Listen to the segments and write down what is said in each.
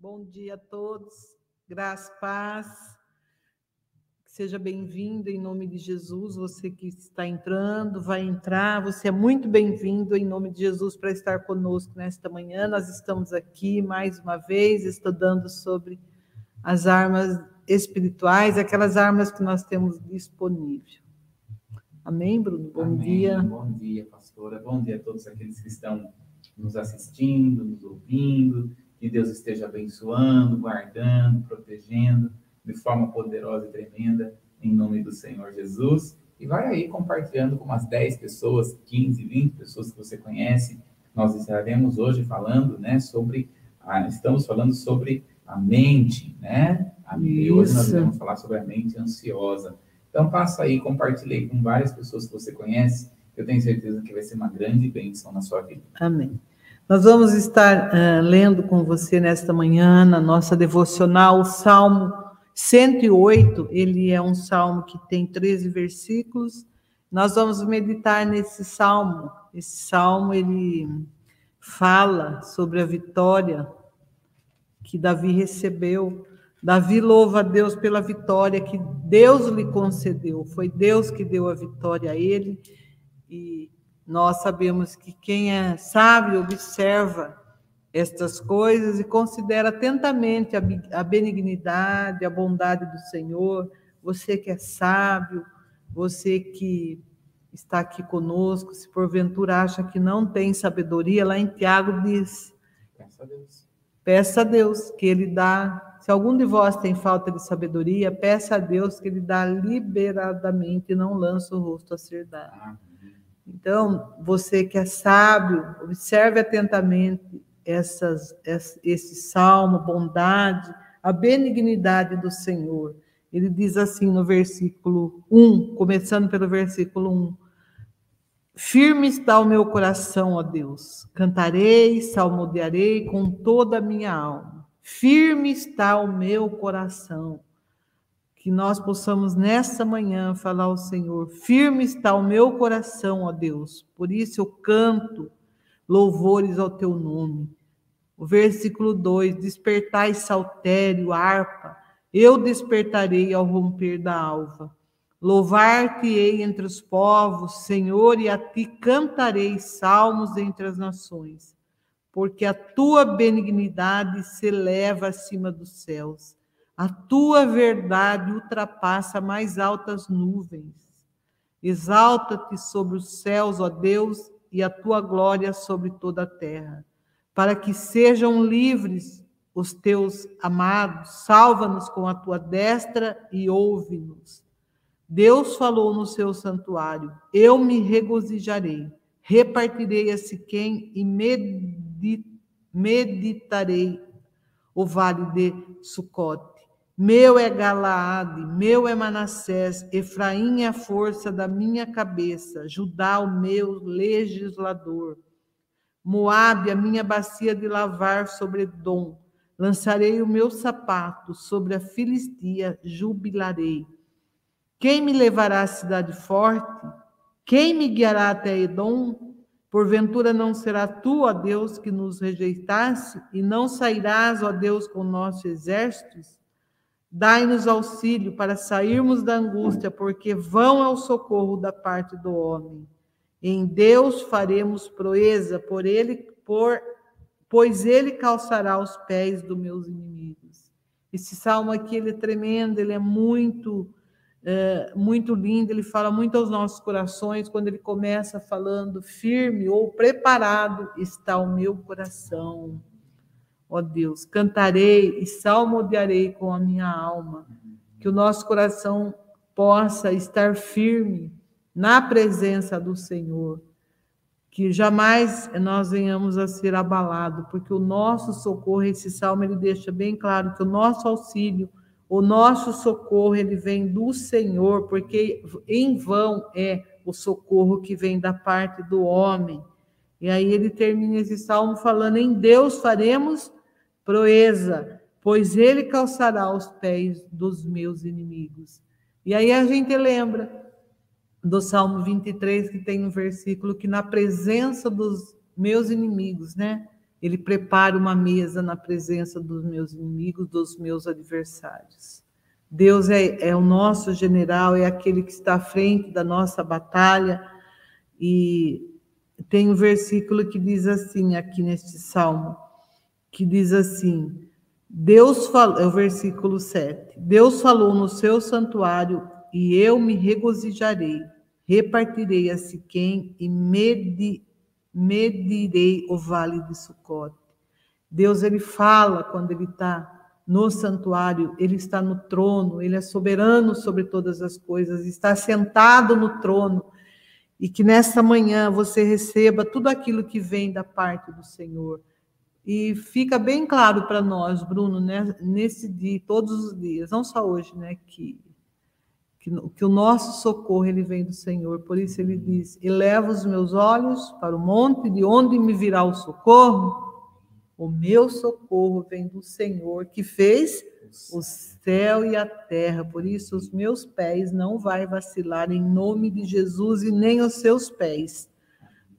Bom dia a todos, graça, paz. Seja bem-vindo em nome de Jesus. Você que está entrando, vai entrar. Você é muito bem-vindo em nome de Jesus para estar conosco nesta manhã. Nós estamos aqui mais uma vez estudando sobre as armas espirituais, aquelas armas que nós temos disponível. Amém, Bruno? Bom Amém. dia. Bom dia, pastora. Bom dia a todos aqueles que estão nos assistindo, nos ouvindo. Que Deus esteja abençoando, guardando, protegendo de forma poderosa e tremenda, em nome do Senhor Jesus. E vai aí compartilhando com umas 10 pessoas, 15, 20 pessoas que você conhece. Nós estaremos hoje falando, né, sobre, a, estamos falando sobre a mente, né? A, e hoje nós vamos falar sobre a mente ansiosa. Então passa aí, compartilhei com várias pessoas que você conhece. Eu tenho certeza que vai ser uma grande bênção na sua vida. Amém. Nós vamos estar uh, lendo com você nesta manhã, na nossa devocional, o Salmo 108. Ele é um salmo que tem 13 versículos. Nós vamos meditar nesse salmo. Esse salmo, ele fala sobre a vitória que Davi recebeu. Davi louva a Deus pela vitória que Deus lhe concedeu. Foi Deus que deu a vitória a ele. E nós sabemos que quem é sábio observa estas coisas e considera atentamente a benignidade, a bondade do Senhor. Você que é sábio, você que está aqui conosco, se porventura acha que não tem sabedoria, lá em Tiago diz: Peça a Deus. Peça a Deus que Ele dá. Se algum de vós tem falta de sabedoria, peça a Deus que Ele dá liberadamente e não lança o rosto a ser dado. Então, você que é sábio, observe atentamente essas, esse salmo, bondade, a benignidade do Senhor. Ele diz assim no versículo 1, começando pelo versículo 1. Firme está o meu coração, ó Deus. Cantarei, salmodiarei com toda a minha alma. Firme está o meu coração que nós possamos nessa manhã falar ao Senhor: firme está o meu coração, ó Deus, por isso eu canto louvores ao teu nome. O versículo 2: Despertai saltério, harpa, eu despertarei ao romper da alva. Louvar-te-ei entre os povos, Senhor, e a ti cantarei salmos entre as nações, porque a tua benignidade se eleva acima dos céus a tua verdade ultrapassa mais altas nuvens. Exalta-te sobre os céus, ó Deus, e a tua glória sobre toda a terra, para que sejam livres os teus amados. Salva-nos com a tua destra e ouve-nos. Deus falou no seu santuário: Eu me regozijarei, repartirei a Siquém e meditarei o vale de Sucote. Meu é Galaade, meu é Manassés, Efraim é a força da minha cabeça, Judá o meu legislador. Moabe, a minha bacia de lavar sobre Dom. Lançarei o meu sapato sobre a Filistia, jubilarei. Quem me levará à cidade forte? Quem me guiará até Edom? Porventura não será tu, ó Deus, que nos rejeitasse, e não sairás, ó Deus, com nossos exércitos? Dai-nos auxílio para sairmos da angústia, porque vão ao socorro da parte do homem. Em Deus faremos proeza, por ele, por, pois ele calçará os pés dos meus inimigos. Esse salmo aqui ele é tremendo, ele é muito, é, muito lindo, ele fala muito aos nossos corações quando ele começa falando firme ou preparado está o meu coração ó Deus. Cantarei e salmodiarei com a minha alma, que o nosso coração possa estar firme na presença do Senhor, que jamais nós venhamos a ser abalados, porque o nosso socorro, esse salmo ele deixa bem claro que o nosso auxílio, o nosso socorro, ele vem do Senhor, porque em vão é o socorro que vem da parte do homem. E aí ele termina esse salmo falando: em Deus faremos proeza, pois ele calçará os pés dos meus inimigos. E aí a gente lembra do Salmo 23, que tem um versículo que na presença dos meus inimigos, né? Ele prepara uma mesa na presença dos meus inimigos, dos meus adversários. Deus é, é o nosso general, é aquele que está à frente da nossa batalha. E tem um versículo que diz assim, aqui neste salmo, que diz assim: Deus falou, é o versículo 7. Deus falou no seu santuário e eu me regozijarei, repartirei a Siquém e medi, medirei o vale de Sucote. Deus ele fala quando ele está no santuário, ele está no trono, ele é soberano sobre todas as coisas, está sentado no trono. E que nesta manhã você receba tudo aquilo que vem da parte do Senhor. E fica bem claro para nós, Bruno, né, nesse dia, todos os dias, não só hoje, né, que, que, que o nosso socorro ele vem do Senhor. Por isso ele diz: Eleva os meus olhos para o monte, de onde me virá o socorro? O meu socorro vem do Senhor que fez o céu e a terra. Por isso os meus pés não vai vacilar em nome de Jesus e nem os seus pés.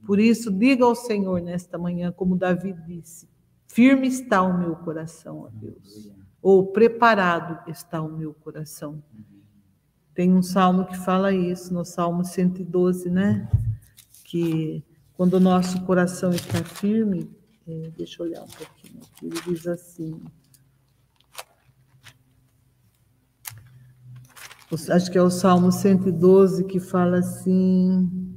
Por isso diga ao Senhor nesta manhã, como Davi disse: firme está o meu coração, ó Deus. Ou preparado está o meu coração. Tem um salmo que fala isso, no Salmo 112, né? Que quando o nosso coração está firme, é, deixa eu olhar um pouquinho aqui. Ele diz assim. Acho que é o Salmo 112 que fala assim.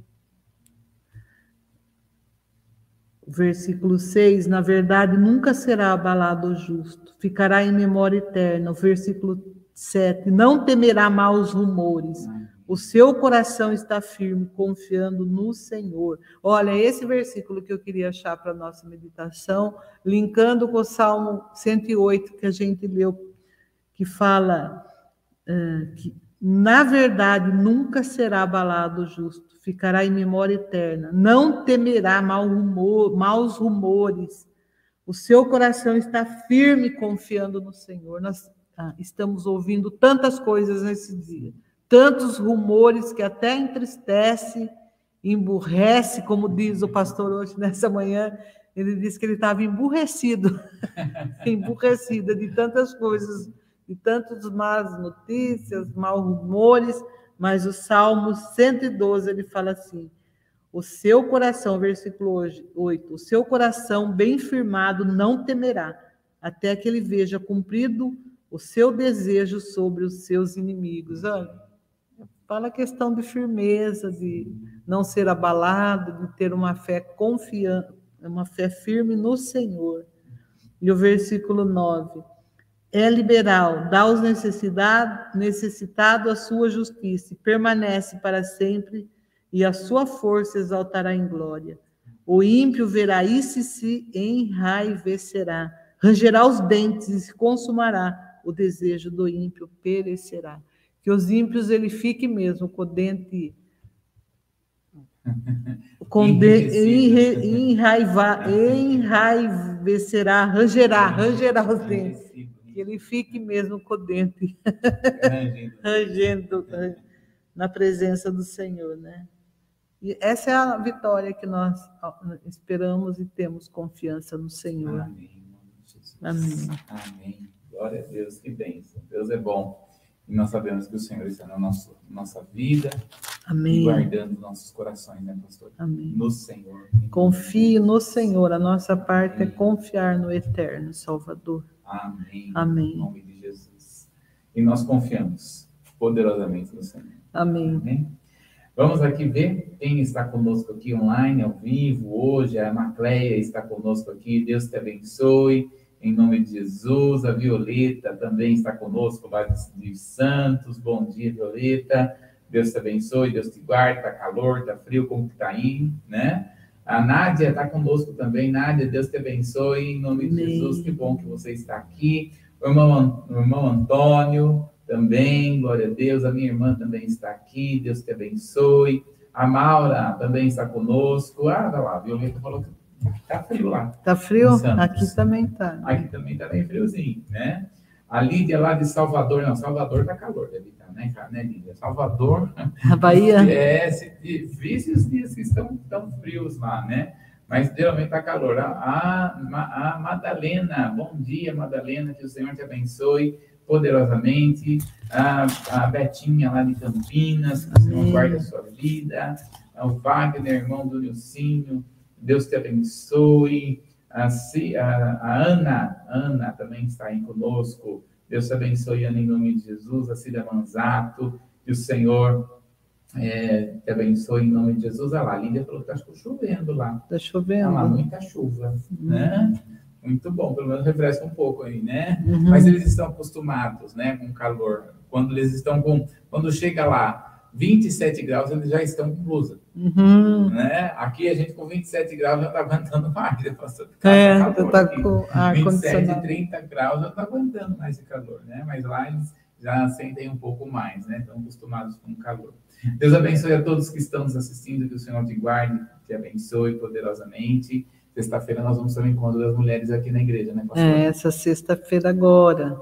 Versículo 6: Na verdade, nunca será abalado o justo, ficará em memória eterna. O versículo 7: Não temerá maus rumores o seu coração está firme, confiando no Senhor. Olha, esse versículo que eu queria achar para a nossa meditação, linkando com o Salmo 108 que a gente leu, que fala uh, que, na verdade, nunca será abalado o justo, ficará em memória eterna, não temerá mau rumor, maus rumores. O seu coração está firme, confiando no Senhor. Nós ah, estamos ouvindo tantas coisas nesse dia tantos rumores que até entristece, emburrece, como diz o pastor hoje nessa manhã, ele disse que ele estava emburrecido, emburrecido de tantas coisas, de tantas más notícias, maus rumores, mas o Salmo 112 ele fala assim: o seu coração, versículo 8, o seu coração bem firmado não temerá, até que ele veja cumprido o seu desejo sobre os seus inimigos. Ah, Fala a questão de firmeza, de não ser abalado, de ter uma fé confiante, uma fé firme no Senhor. E o versículo 9. É liberal, dá aos necessitados a sua justiça, e permanece para sempre, e a sua força exaltará em glória. O ímpio verá isso e se enraivecerá, rangerá os dentes e se consumará. O desejo do ímpio perecerá que os ímpios ele fique mesmo com o dente com de, enraivecerá, rangerá, rangerá os dentes. Que ele fique mesmo com o dente rangendo na presença do Senhor, né? E essa é a vitória que nós esperamos e temos confiança no Senhor. Amém. Amém. Amém. Glória a Deus, que bênção. Deus é bom. E nós sabemos que o Senhor está na nossa, nossa vida, Amém. guardando nossos corações, né, pastor? Amém. No Senhor. Confie no Senhor. A nossa parte é Amém. é confiar no eterno Salvador. Amém. Amém. Em nome de Jesus. E nós confiamos poderosamente no Senhor. Amém. Amém. Vamos aqui ver quem está conosco aqui online, ao vivo, hoje. A Macleia está conosco aqui. Deus te abençoe em nome de Jesus. A Violeta também está conosco lá de Santos. Bom dia, Violeta. Deus te abençoe, Deus te guarde. Está calor, está frio, como que está aí, né? A Nádia está conosco também. Nádia, Deus te abençoe. Em nome de Amém. Jesus, que bom que você está aqui. O irmão, o irmão Antônio também, glória a Deus. A minha irmã também está aqui. Deus te abençoe. A Maura também está conosco. Ah, tá lá, a Violeta falou que Tá frio lá. Tá frio? Aqui também tá. Aqui também tá bem friozinho, né? A Lídia lá de Salvador, não, Salvador tá calor, deve estar, tá, né, né, Lídia? Salvador. A Bahia? É, difíceis os dias que estão tão frios lá, né? Mas geralmente está calor. A, a, a Madalena, bom dia, Madalena, que o Senhor te abençoe poderosamente. A, a Betinha lá de Campinas, que o Senhor guarde a sua vida. O Wagner, irmão do Nilcinho, Deus te abençoe. A, a, a Ana, Ana também está aí conosco. Deus te abençoe, Ana, em nome de Jesus. A Cida Manzato, que o Senhor é, te abençoe em nome de Jesus. Olha lá, a Lídia falou que está chovendo lá. Está chovendo. Olha lá, muita chuva, uhum. né? Muito bom, pelo menos refresca um pouco aí, né? Uhum. Mas eles estão acostumados, né, com calor. Quando eles estão com, quando chega lá 27 graus, eles já estão com blusa, uhum. né? Aqui a gente com 27 graus já está aguentando mais, né, pastor? Tá é, calor tá com ar 27, 30 graus já está aguentando mais esse calor, né? Mas lá eles já sentem um pouco mais, né? Estão acostumados com o calor. Deus abençoe a todos que estão nos assistindo, que o Senhor te guarde, te abençoe poderosamente. Sexta-feira nós vamos ter um encontro das mulheres aqui na igreja, né, pastor? É, essa sexta-feira agora.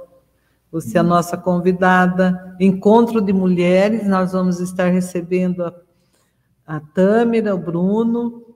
Você é a nossa convidada. Encontro de mulheres, nós vamos estar recebendo a, a Tâmara, o Bruno.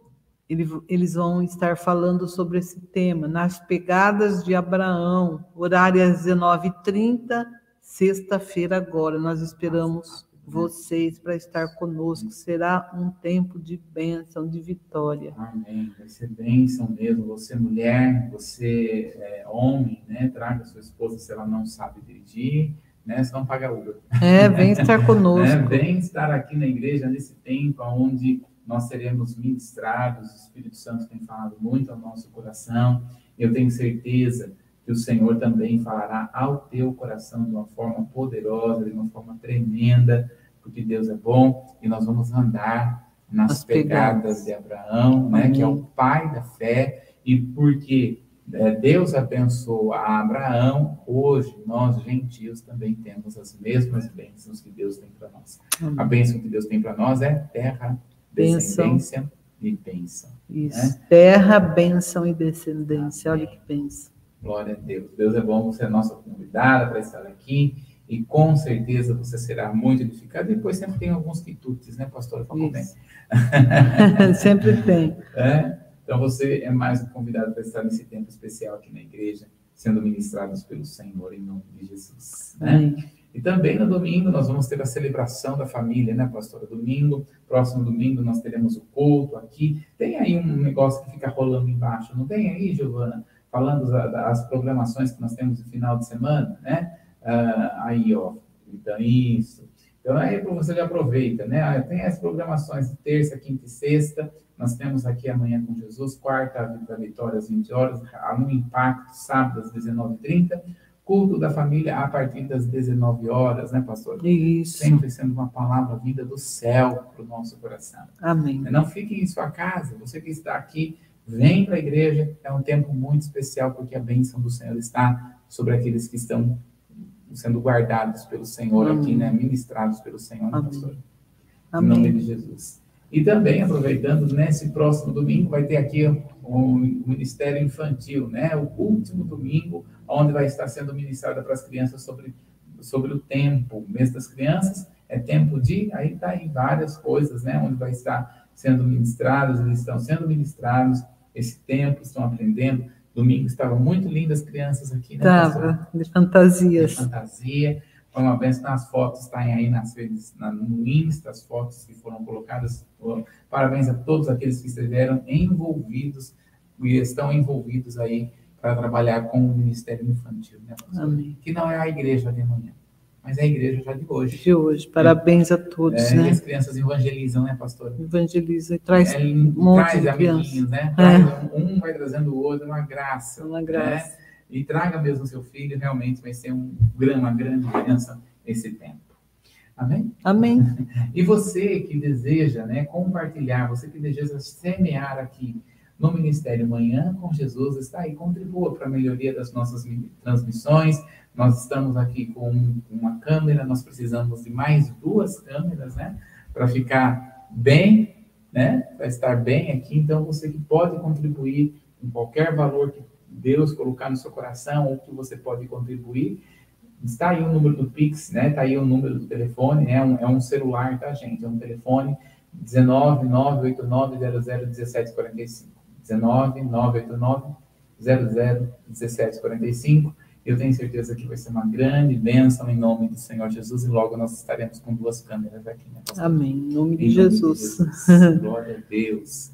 eles vão estar falando sobre esse tema, nas pegadas de Abraão, horário às 19h30, sexta-feira agora. Nós esperamos vocês para estar conosco. Será um tempo de bênção, de vitória. Amém. Vai ser bênção mesmo. Você, mulher, você, é, homem, né? Traga sua esposa se ela não sabe dirigir, né? Senão paga Uber. É, vem estar conosco. é, vem estar aqui na igreja nesse tempo onde nós seremos ministrados. O Espírito Santo tem falado muito ao nosso coração. Eu tenho certeza que o Senhor também falará ao teu coração de uma forma poderosa, de uma forma tremenda, porque Deus é bom e nós vamos andar nas As pegadas, pegadas de Abraão, né, que é o pai da fé, e porque Deus abençoou a Abraão, hoje nós gentios também temos as mesmas bênçãos que Deus tem para nós. Amém. A bênção que Deus tem para nós é terra, descendência e bênção. Isso, né? terra, bênção e descendência, Amém. olha que bênção. Glória a Deus. Deus é bom, você é nossa convidada para estar aqui e com certeza você será muito edificado. E depois sempre tem alguns quitutes, né, pastor? sempre tem. É? Então você é mais um convidado para estar nesse tempo especial aqui na igreja, sendo ministrados pelo Senhor em nome de Jesus. Né? E também no domingo nós vamos ter a celebração da família, né, pastora? Domingo, próximo domingo nós teremos o culto aqui. Tem aí um negócio que fica rolando embaixo, não tem aí, Giovana? falando das programações que nós temos no final de semana, né? Ah, aí, ó, então isso. Então aí você já aproveita, né? Ah, tem as programações de terça, quinta e sexta. Nós temos aqui amanhã com Jesus, quarta, a Vitória às 20 horas, no Impacto, sábado às 19h30. Culto da família a partir das 19 horas, né, pastor? Isso. Sempre sendo uma palavra vinda do céu para o nosso coração. Amém. Não fique em sua casa, você que está aqui, Vem para a igreja, é um tempo muito especial, porque a bênção do Senhor está sobre aqueles que estão sendo guardados pelo Senhor Amém. aqui, né? Ministrados pelo Senhor, né, pastor? Amém. Em nome de Jesus. E também, aproveitando, nesse próximo domingo, vai ter aqui o Ministério Infantil, né? O último domingo, onde vai estar sendo ministrada para as crianças sobre, sobre o tempo. O mês das crianças é tempo de. Aí está aí várias coisas, né? Onde vai estar sendo ministrados, eles estão sendo ministrados esse tempo, estão aprendendo. Domingo estava muito lindas as crianças aqui, né? Estava, de fantasias. De fantasia. Foi uma benção nas fotos, está aí nas redes, no Insta, as fotos que foram colocadas. Parabéns a todos aqueles que estiveram envolvidos e estão envolvidos aí para trabalhar com o Ministério Infantil, né, Amém. Que não é a igreja de amanhã mas é a igreja já de hoje. De hoje. Parabéns a todos, é, né? as crianças evangelizam, né, pastor? Evangelizam e traz é, um monte traz de amiguinhos, né? Traz, é. um, vai trazendo o outro, uma graça. Uma graça. Né? E traga mesmo seu filho, realmente vai ser um, uma grande bênção esse tempo. Amém? Amém. E você que deseja né, compartilhar, você que deseja semear aqui no Ministério Manhã com Jesus, está aí, contribua para a melhoria das nossas transmissões, nós estamos aqui com uma câmera, nós precisamos de mais duas câmeras, né? Para ficar bem, né? Para estar bem aqui. Então, você que pode contribuir com qualquer valor que Deus colocar no seu coração ou que você pode contribuir, está aí o número do Pix, né? Está aí o número do telefone, né? É um, é celular, tá, gente? É um telefone 19 989 00 1745. 19 989 00 1745. Eu tenho certeza que vai ser uma grande bênção em nome do Senhor Jesus e logo nós estaremos com duas câmeras aqui. Né, Amém. Em nome de, em Jesus. Nome de Jesus. Glória a Deus.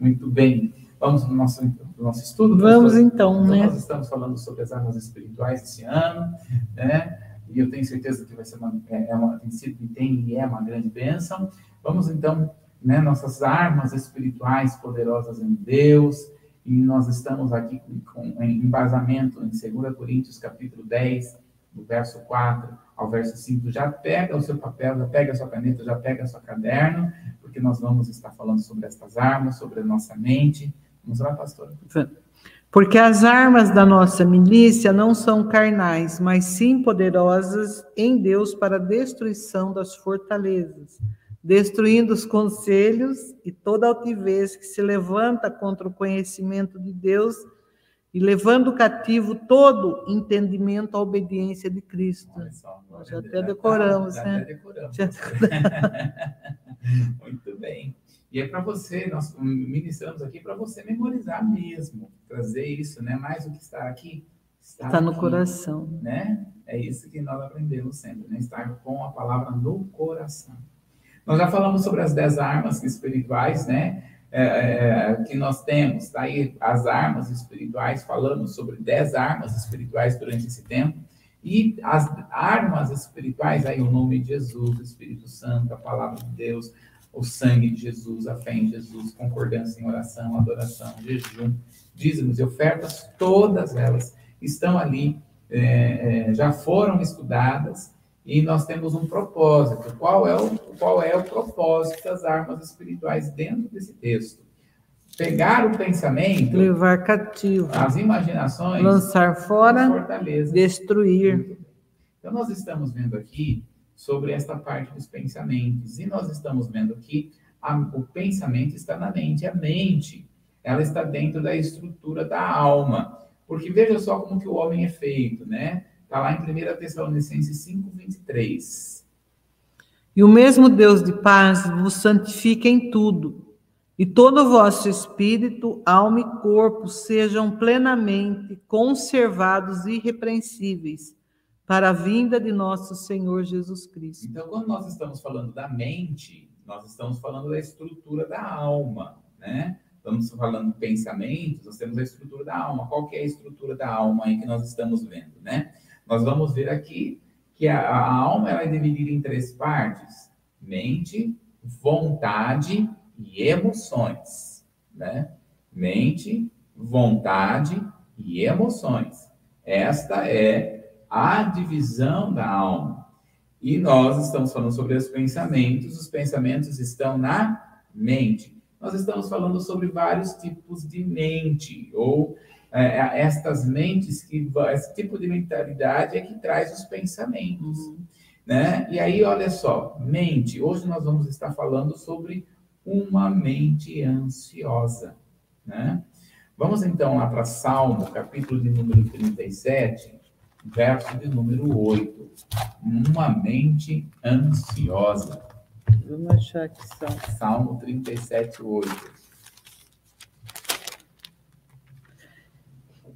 Muito bem. Vamos no nosso, no nosso estudo? Vamos então, então, né? Nós estamos falando sobre as armas espirituais esse ano, né? E eu tenho certeza que vai ser uma, é, é uma tem sido e tem e é uma grande bênção. Vamos então, né? Nossas armas espirituais poderosas em Deus e nós estamos aqui com, em embasamento em 2 Coríntios capítulo 10, do verso 4 ao verso 5. Já pega o seu papel, já pega a sua caneta, já pega o seu caderno, porque nós vamos estar falando sobre estas armas, sobre a nossa mente. Vamos lá, pastor. Porque as armas da nossa milícia não são carnais, mas sim poderosas em Deus para a destruição das fortalezas destruindo os conselhos e toda altivez que se levanta contra o conhecimento de Deus e levando cativo todo entendimento à obediência de Cristo. Só, já até decoramos, já, né? Até decoramos. Já... Muito bem. E é para você, nós ministramos aqui para você memorizar mesmo, trazer isso, né? Mais o que está aqui está, está no aqui, coração, né? É isso que nós aprendemos sempre, né? Estar com a palavra no coração. Nós já falamos sobre as dez armas espirituais, né? É, é, que nós temos, tá aí as armas espirituais, falamos sobre dez armas espirituais durante esse tempo, e as armas espirituais, aí o nome de Jesus, o Espírito Santo, a palavra de Deus, o sangue de Jesus, a fé em Jesus, concordância em oração, adoração, jejum, dízimos e ofertas, todas elas estão ali, é, é já foram estudadas, e nós temos um propósito. Qual é o, qual é o propósito das armas espirituais dentro desse texto? Pegar o pensamento, levar cativo, as imaginações, lançar fora, fortaleza, destruir. Então nós estamos vendo aqui sobre esta parte dos pensamentos e nós estamos vendo aqui a, o pensamento está na mente, a mente, ela está dentro da estrutura da alma. Porque veja só como que o homem é feito, né? Está lá em 1 Tessalonicenses 5, 23. E o mesmo Deus de paz vos santifique em tudo, e todo o vosso espírito, alma e corpo sejam plenamente conservados irrepreensíveis para a vinda de nosso Senhor Jesus Cristo. Então, quando nós estamos falando da mente, nós estamos falando da estrutura da alma, né? Estamos falando de pensamentos, nós temos a estrutura da alma. Qual que é a estrutura da alma aí que nós estamos vendo, né? Nós vamos ver aqui que a, a alma é dividida em três partes: mente, vontade e emoções, né? Mente, vontade e emoções. Esta é a divisão da alma. E nós estamos falando sobre os pensamentos, os pensamentos estão na mente. Nós estamos falando sobre vários tipos de mente, ou é, é, estas mentes que esse tipo de mentalidade é que traz os pensamentos, uhum. né? E aí olha só, mente. Hoje nós vamos estar falando sobre uma mente ansiosa, né? Vamos então lá para Salmo, capítulo de número 37, verso de número 8. Uma mente ansiosa. Vamos achar que são. Salmo 37, 8.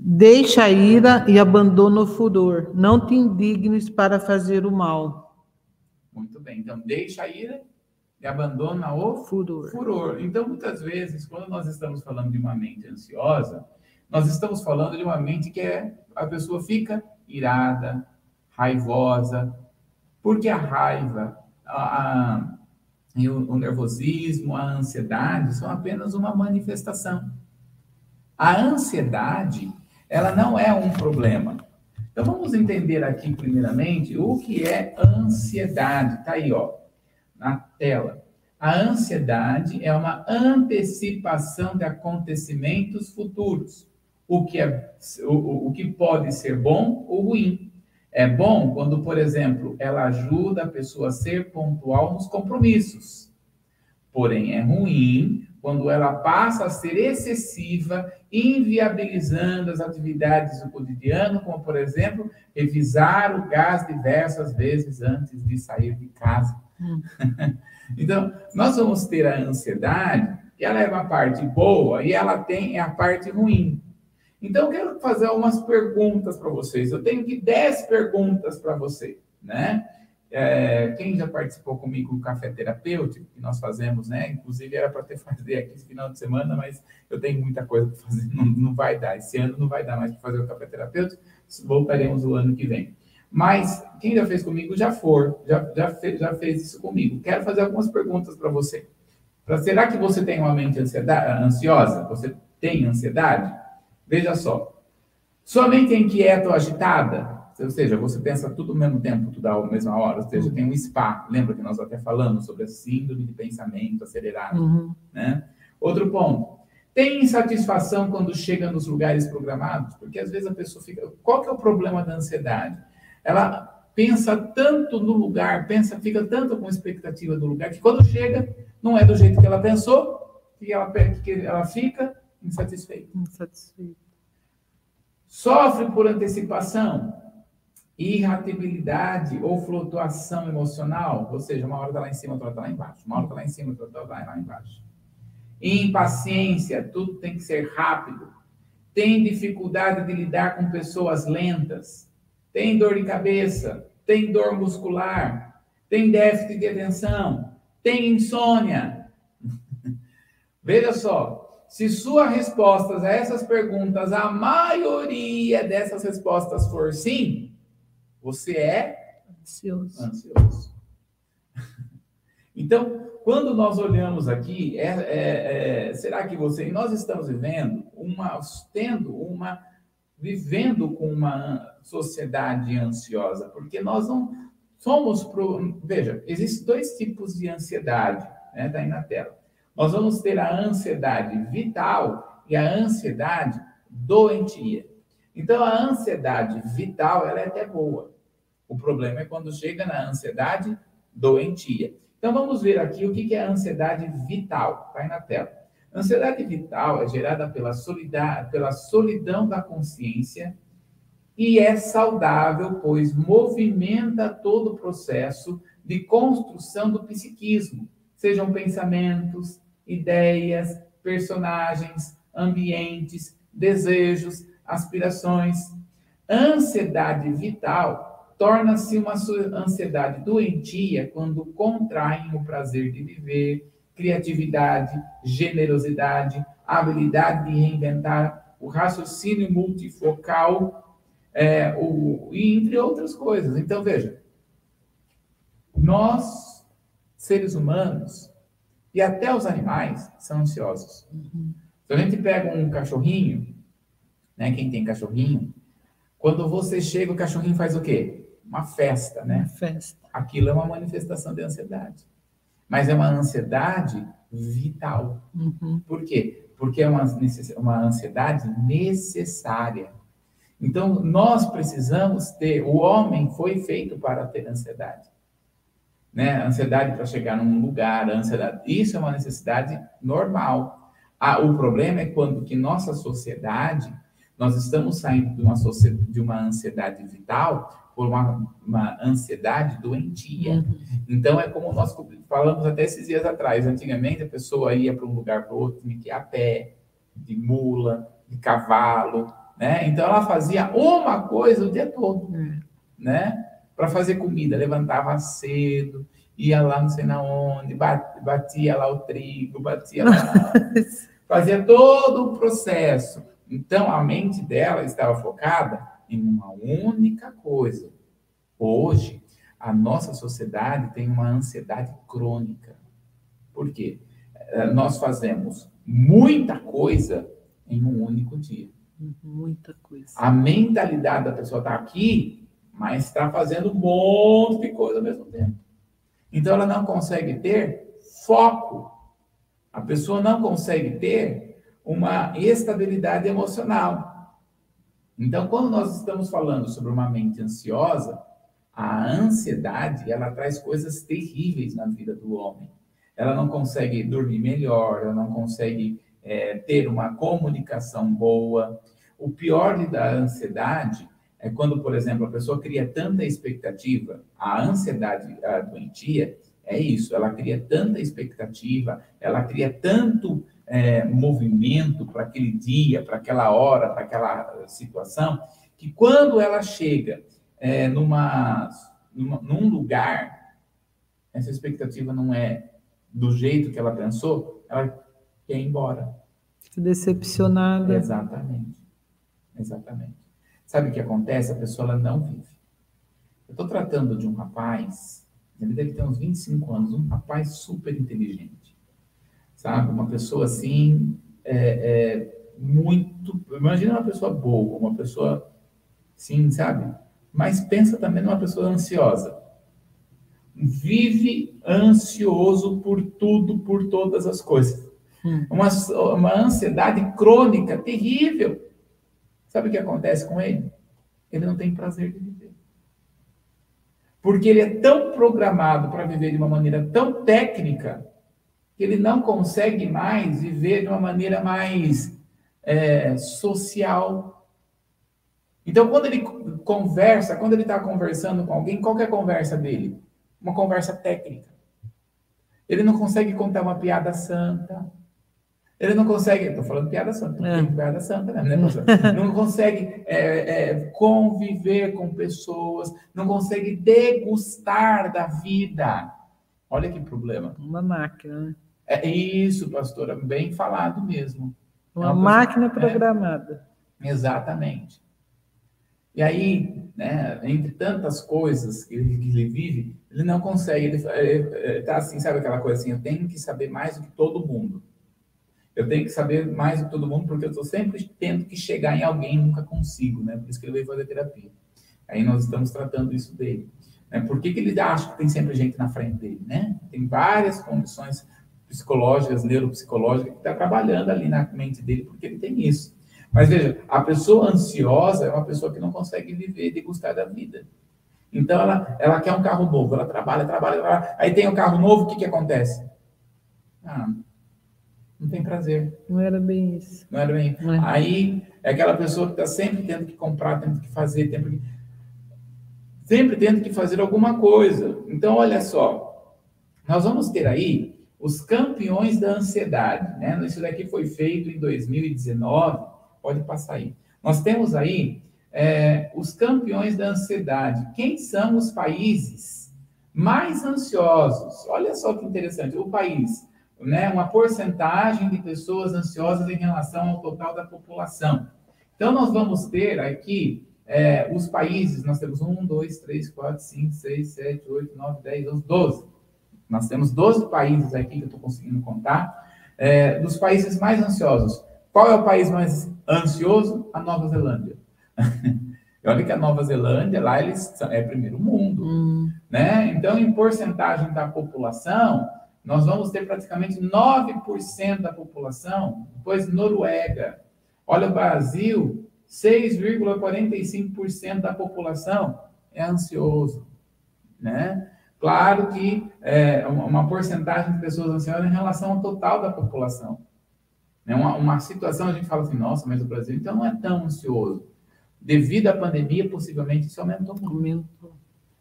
Deixa a ira e abandona o furor. Não te indignes para fazer o mal. Muito bem. Então, deixa a ira e abandona o furor. furor. Então, muitas vezes, quando nós estamos falando de uma mente ansiosa, nós estamos falando de uma mente que é, a pessoa fica irada, raivosa, porque a raiva, a, a, o, o nervosismo, a ansiedade são apenas uma manifestação. A ansiedade ela não é um problema. Então vamos entender aqui primeiramente o que é ansiedade. Tá aí, ó, na tela. A ansiedade é uma antecipação de acontecimentos futuros. O que é o, o que pode ser bom ou ruim. É bom quando, por exemplo, ela ajuda a pessoa a ser pontual nos compromissos. Porém, é ruim quando ela passa a ser excessiva, inviabilizando as atividades do cotidiano, como, por exemplo, revisar o gás diversas vezes antes de sair de casa. Hum. então, nós vamos ter a ansiedade E ela é uma parte boa e ela tem a parte ruim. Então, eu quero fazer algumas perguntas para vocês. Eu tenho aqui 10 perguntas para você, né? É, quem já participou comigo do café terapêutico que nós fazemos, né? Inclusive era para ter fazer aqui esse final de semana, mas eu tenho muita coisa para fazer, não, não vai dar. Esse ano não vai dar mais para fazer o café terapêutico. Voltaremos o ano que vem. Mas quem já fez comigo já for, já, já, fez, já fez isso comigo. Quero fazer algumas perguntas para você. Pra, será que você tem uma mente ansiosa? Você tem ansiedade? Veja só. Sua mente é inquieta ou agitada? Ou seja, você pensa tudo ao mesmo tempo, tudo à mesma hora. Ou seja, tem um SPA. Lembra que nós até falamos sobre a síndrome de pensamento acelerado? Uhum. Né? Outro ponto. Tem insatisfação quando chega nos lugares programados? Porque às vezes a pessoa fica. Qual que é o problema da ansiedade? Ela pensa tanto no lugar, pensa, fica tanto com expectativa do lugar, que quando chega, não é do jeito que ela pensou, que ela, que ela fica insatisfeita. Insatisfeita. Sofre por antecipação irritabilidade ou flutuação emocional, ou seja, uma hora está lá em cima, outra está lá embaixo, uma hora está lá em cima, outra está lá embaixo. Impaciência, tudo tem que ser rápido. Tem dificuldade de lidar com pessoas lentas. Tem dor de cabeça, tem dor muscular, tem déficit de atenção, tem insônia. Veja só, se suas respostas a essas perguntas, a maioria dessas respostas for sim, você é ansioso. ansioso. Então, quando nós olhamos aqui, é, é, é, será que você, nós estamos vivendo uma, tendo uma, vivendo com uma sociedade ansiosa, porque nós não somos, pro, veja, existem dois tipos de ansiedade, né, tá aí na tela. Nós vamos ter a ansiedade vital e a ansiedade doentia. Então, a ansiedade vital, ela é até boa. O problema é quando chega na ansiedade doentia. Então, vamos ver aqui o que é a ansiedade vital. Está na tela. A ansiedade vital é gerada pela, pela solidão da consciência e é saudável, pois movimenta todo o processo de construção do psiquismo, sejam pensamentos, ideias, personagens, ambientes, desejos, aspirações. Ansiedade vital torna-se uma ansiedade doentia quando contraem o prazer de viver, criatividade, generosidade, habilidade de reinventar, o raciocínio multifocal, é, o, entre outras coisas. Então, veja, nós, seres humanos, e até os animais, são ansiosos. Uhum. Se a gente pega um cachorrinho, né? Quem tem cachorrinho, quando você chega, o cachorrinho faz o quê? Uma festa, né? Uma festa. Aquilo é uma manifestação de ansiedade. Mas é uma ansiedade vital. Uhum. Por quê? Porque é uma, uma ansiedade necessária. Então, nós precisamos ter, o homem foi feito para ter ansiedade. Né? Ansiedade para chegar num lugar, ansiedade. Isso é uma necessidade normal. Ah, o problema é quando que nossa sociedade nós estamos saindo de uma, de uma ansiedade vital por uma, uma ansiedade doentia. Uhum. Então, é como nós falamos até esses dias atrás. Antigamente, a pessoa ia para um lugar para outro, tinha que ir a pé, de mula, de cavalo, né? Então, ela fazia uma coisa o dia todo, uhum. né? Para fazer comida, levantava cedo, ia lá não sei na onde, batia lá o trigo, batia lá, fazia todo o processo. Então, a mente dela estava focada em uma única coisa. Hoje, a nossa sociedade tem uma ansiedade crônica. Por quê? Eh, nós fazemos muita coisa em um único dia. Muita coisa. A mentalidade da pessoa está aqui, mas está fazendo um monte de coisa ao mesmo tempo. Então, ela não consegue ter foco. A pessoa não consegue ter uma estabilidade emocional. Então, quando nós estamos falando sobre uma mente ansiosa, a ansiedade, ela traz coisas terríveis na vida do homem. Ela não consegue dormir melhor, ela não consegue é, ter uma comunicação boa. O pior da ansiedade é quando, por exemplo, a pessoa cria tanta expectativa. A ansiedade a doentia, é isso, ela cria tanta expectativa, ela cria tanto é, movimento para aquele dia, para aquela hora, para aquela situação, que quando ela chega é, numa, numa, num lugar, essa expectativa não é do jeito que ela pensou, ela quer ir embora. Decepcionada. Exatamente. Exatamente. Sabe o que acontece? A pessoa ela não vive. Eu estou tratando de um rapaz, ele deve ter uns 25 anos, um rapaz super inteligente. Sabe? Uma pessoa assim, é, é, muito. Imagina uma pessoa boa, uma pessoa, sim, sabe? Mas pensa também numa pessoa ansiosa. Vive ansioso por tudo, por todas as coisas. Hum. Uma, uma ansiedade crônica terrível. Sabe o que acontece com ele? Ele não tem prazer de viver. Porque ele é tão programado para viver de uma maneira tão técnica ele não consegue mais viver de uma maneira mais é, social. Então, quando ele conversa, quando ele está conversando com alguém, qual é a conversa dele? Uma conversa técnica. Ele não consegue contar uma piada santa. Ele não consegue, estou falando piada santa, é. piada santa, né? não consegue é, é, conviver com pessoas, não consegue degustar da vida. Olha que problema. Uma máquina, né? É isso, pastora, bem falado mesmo. Uma, é uma máquina coisa, é. programada. exatamente. E aí, né, entre tantas coisas que ele, que ele vive, ele não consegue, ele está assim, sabe aquela coisa assim, eu tenho que saber mais do que todo mundo. Eu tenho que saber mais do que todo mundo, porque eu estou sempre tendo que chegar em alguém e nunca consigo, né? Por isso que ele veio fazer terapia. Aí nós estamos tratando isso dele. Né? Por que, que ele acha que tem sempre gente na frente dele, né? Tem várias condições psicológicas, neuropsicológicas, que está trabalhando ali na mente dele, porque ele tem isso. Mas veja, a pessoa ansiosa é uma pessoa que não consegue viver e gostar da vida. Então ela, ela quer um carro novo, ela trabalha, trabalha, trabalha. Aí tem o um carro novo, o que, que acontece? Ah, não tem prazer. Não era bem isso. Não era bem. É. Aí é aquela pessoa que está sempre tendo que comprar, tendo que fazer, sempre, que... sempre tendo que fazer alguma coisa. Então, olha só, nós vamos ter aí os campeões da ansiedade. Né? Isso daqui foi feito em 2019. Pode passar aí. Nós temos aí é, os campeões da ansiedade. Quem são os países mais ansiosos? Olha só que interessante. O país né, uma porcentagem de pessoas ansiosas em relação ao total da população. Então, nós vamos ter aqui é, os países, nós temos 1, 2, 3, 4, 5, 6, 7, 8, 9, 10, 11, 12. Nós temos 12 países aqui que eu estou conseguindo contar, é, dos países mais ansiosos. Qual é o país mais ansioso? A Nova Zelândia. Olha que a Nova Zelândia, lá eles é primeiro mundo, hum. né? Então, em porcentagem da população, nós vamos ter praticamente 9% da população, depois Noruega. Olha o Brasil, 6,45% da população é ansioso, né? Claro que é uma porcentagem de pessoas ansiosas em relação ao total da população. É uma, uma situação, a gente fala assim, nossa, mas o Brasil então não é tão ansioso. Devido à pandemia, possivelmente isso aumentou muito.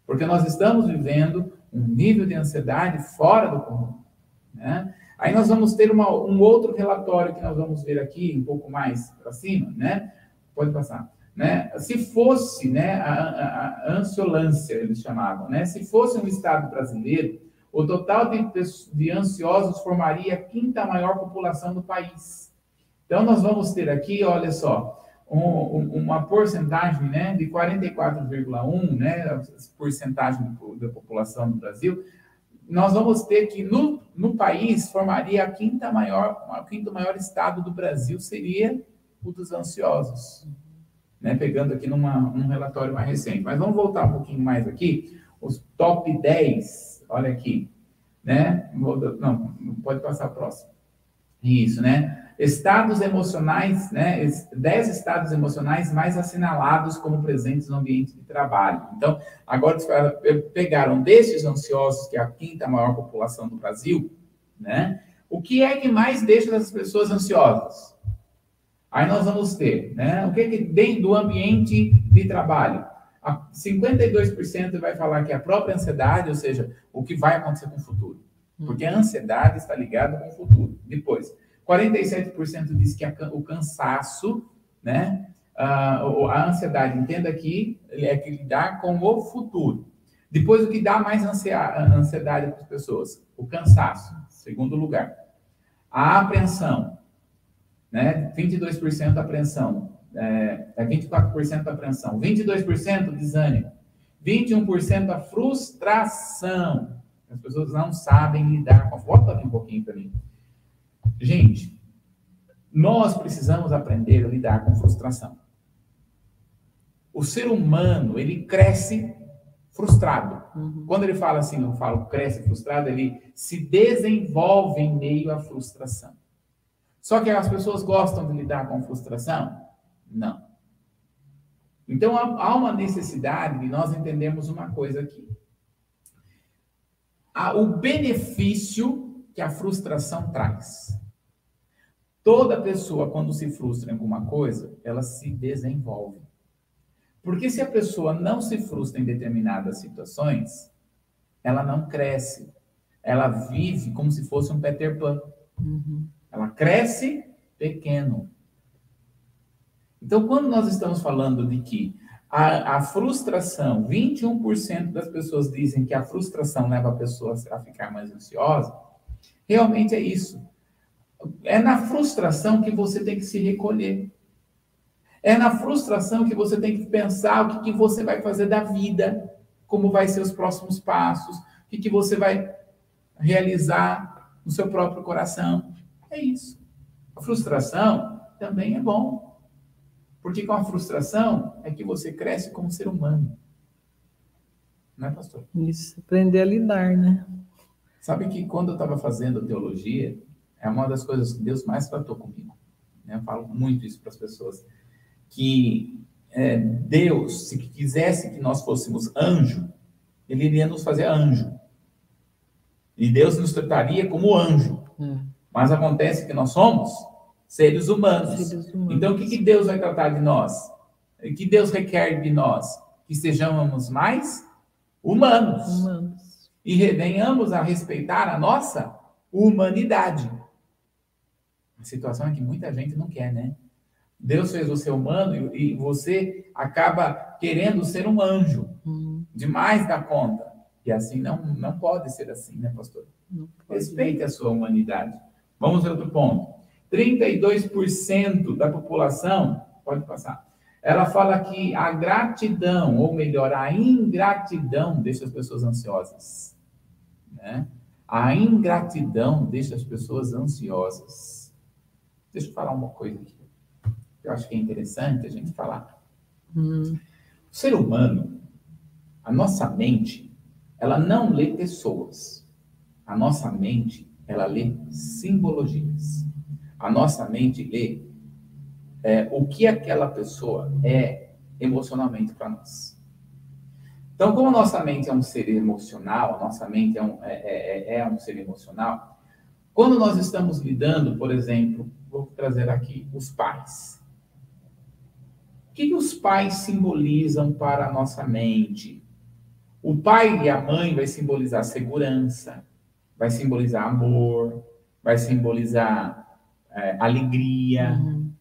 Porque nós estamos vivendo um nível de ansiedade fora do comum. Né? Aí nós vamos ter uma, um outro relatório que nós vamos ver aqui, um pouco mais para cima, né? Pode passar. Né? Se fosse né, a, a, a ansiolância, eles chamavam, né? se fosse um Estado brasileiro, o total de, de ansiosos formaria a quinta maior população do país. Então, nós vamos ter aqui, olha só, um, uma porcentagem né, de 44,1%, né, porcentagem da população do Brasil, nós vamos ter que, no, no país, formaria a quinta maior, o quinto maior estado do Brasil, seria o dos ansiosos. Né, pegando aqui numa, num relatório mais recente. Mas vamos voltar um pouquinho mais aqui. Os top 10, olha aqui. Né? Não, pode passar próximo. Isso, né? estados emocionais, né, 10 estados emocionais mais assinalados como presentes no ambiente de trabalho. Então, agora pegaram desses ansiosos, que é a quinta maior população do Brasil, né? O que é que mais deixa essas pessoas ansiosas? Aí nós vamos ter, né? O que que dentro do ambiente de trabalho? 52% vai falar que é a própria ansiedade, ou seja, o que vai acontecer com o futuro. Porque a ansiedade está ligada com o futuro. Depois, 47% diz que o cansaço, né? A, a ansiedade, entenda aqui, é que lidar com o futuro. Depois, o que dá mais ansiedade para as pessoas? O cansaço, segundo lugar. A apreensão, né? 22% apreensão, é, é 24% apreensão, 22% desânimo, 21% a frustração. As pessoas não sabem lidar com. Volta aqui um pouquinho para mim. Gente, nós precisamos aprender a lidar com frustração. O ser humano, ele cresce frustrado. Uhum. Quando ele fala assim, eu falo cresce frustrado, ele se desenvolve em meio à frustração. Só que as pessoas gostam de lidar com frustração? Não. Então há uma necessidade de nós entendermos uma coisa aqui. O benefício que a frustração traz. Toda pessoa, quando se frustra em alguma coisa, ela se desenvolve. Porque se a pessoa não se frustra em determinadas situações, ela não cresce. Ela vive como se fosse um Peter Pan. Uhum. Ela cresce pequeno. Então, quando nós estamos falando de que a, a frustração, 21% das pessoas dizem que a frustração leva a pessoa a ficar mais ansiosa, realmente é isso. É na frustração que você tem que se recolher. É na frustração que você tem que pensar o que, que você vai fazer da vida, como vai ser os próximos passos, o que, que você vai realizar no seu próprio coração. É isso. A frustração também é bom. Porque com a frustração é que você cresce como ser humano. Não é, pastor? Isso, aprender a lidar, né? Sabe que quando eu estava fazendo teologia, é uma das coisas que Deus mais tratou comigo. Né? Eu falo muito isso para as pessoas. Que é, Deus, se quisesse que nós fôssemos anjo, ele iria nos fazer anjo. E Deus nos trataria como anjo. Hum. Mas acontece que nós somos Seres humanos. Seres humanos. Então, o que, que Deus vai tratar de nós? O que Deus requer de nós? Que sejamos mais humanos. humanos. E venhamos a respeitar a nossa humanidade. A situação é que muita gente não quer, né? Deus fez você humano e você acaba querendo ser um anjo, hum. demais da conta. E assim não, não pode ser assim, né, pastor? Respeite a sua humanidade. Vamos ver outro ponto. 32% da população, pode passar, ela fala que a gratidão, ou melhor, a ingratidão deixa as pessoas ansiosas. Né? A ingratidão deixa as pessoas ansiosas. Deixa eu falar uma coisa aqui. Que eu acho que é interessante a gente falar. Hum. O ser humano, a nossa mente, ela não lê pessoas. A nossa mente, ela lê simbologias a nossa mente lê é, o que aquela pessoa é emocionalmente para nós. Então, como a nossa mente é um ser emocional, a nossa mente é um, é, é, é, é um ser emocional, quando nós estamos lidando, por exemplo, vou trazer aqui os pais. O que, que os pais simbolizam para a nossa mente? O pai e a mãe vai simbolizar segurança, vai simbolizar amor, vai simbolizar é, alegria, uhum.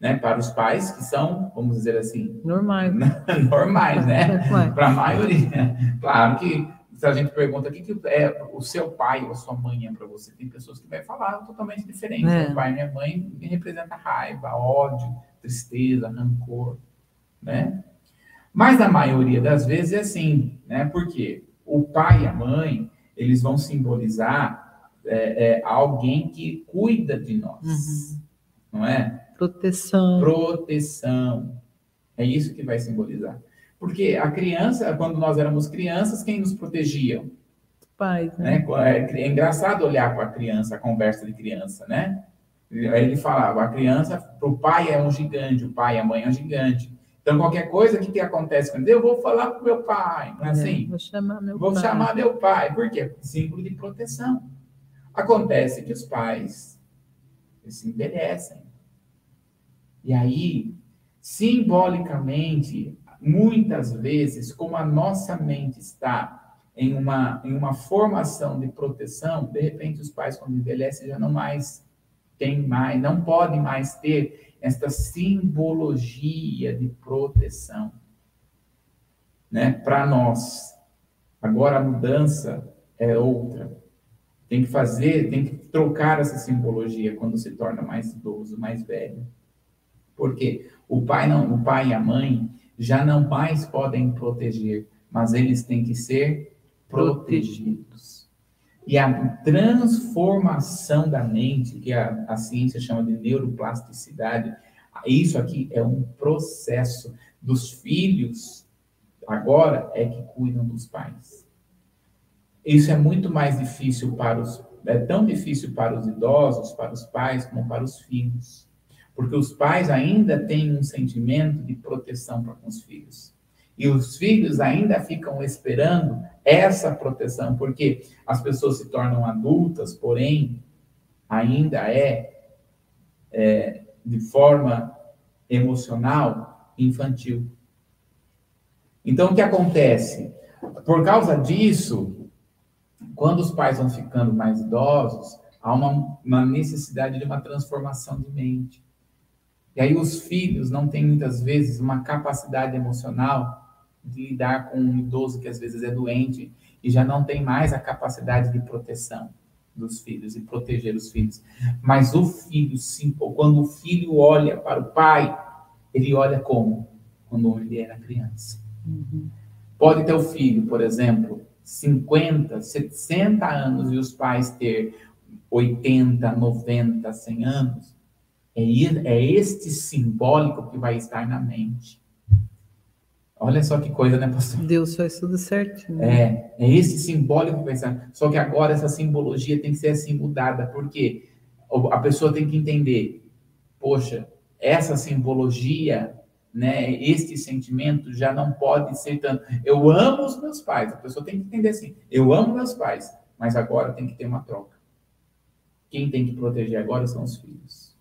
né? Para os pais que são, vamos dizer assim, normais, normais, né? Para a maioria. Claro que se a gente pergunta o que, que é o seu pai ou a sua mãe é para você, tem pessoas que vai falar totalmente diferente. É. Meu pai e minha mãe me representa raiva, ódio, tristeza, rancor, né? Mas a maioria das vezes é assim, né? Porque o pai e a mãe, eles vão simbolizar é, é, alguém que cuida de nós, uhum. não é? Proteção. Proteção. É isso que vai simbolizar. Porque a criança, quando nós éramos crianças, quem nos protegia? Pais, né? né? É, é engraçado olhar com a criança, a conversa de criança, né? Ele falava, a criança, para o pai é um gigante, o pai e a mãe é um gigante. Então, qualquer coisa, o que, que acontece quando eu vou falar com meu pai? Não é, é assim? Vou chamar meu vou pai. Vou chamar meu pai. Por quê? Símbolo de proteção. Acontece que os pais se envelhecem. E aí, simbolicamente, muitas vezes, como a nossa mente está em uma, em uma formação de proteção, de repente os pais, quando envelhecem, já não mais têm mais, não podem mais ter esta simbologia de proteção. Né? Para nós. Agora a mudança é outra. Tem que fazer, tem que trocar essa simbologia quando se torna mais idoso, mais velho. Porque o pai não, o pai e a mãe já não mais podem proteger, mas eles têm que ser protegidos. E a transformação da mente, que a, a ciência chama de neuroplasticidade, isso aqui é um processo dos filhos, agora é que cuidam dos pais. Isso é muito mais difícil para os é tão difícil para os idosos, para os pais, como para os filhos. Porque os pais ainda têm um sentimento de proteção para com os filhos. E os filhos ainda ficam esperando essa proteção, porque as pessoas se tornam adultas, porém, ainda é, é de forma emocional infantil. Então, o que acontece? Por causa disso, quando os pais vão ficando mais idosos, há uma, uma necessidade de uma transformação de mente. E aí os filhos não têm muitas vezes uma capacidade emocional de lidar com um idoso que às vezes é doente e já não tem mais a capacidade de proteção dos filhos e proteger os filhos. Mas o filho, sim, quando o filho olha para o pai, ele olha como? Quando ele era criança. Uhum. Pode ter o filho, por exemplo, 50, 60 anos e os pais ter 80, 90, 100 anos. É, é este simbólico que vai estar na mente. Olha só que coisa, né, pastor? Deus faz tudo certinho. É, é esse simbólico pensar. Só que agora essa simbologia tem que ser assim mudada, porque a pessoa tem que entender, poxa, essa simbologia, né, este sentimento já não pode ser tanto. Eu amo os meus pais, a pessoa tem que entender assim, eu amo meus pais, mas agora tem que ter uma troca. Quem tem que proteger agora são os filhos.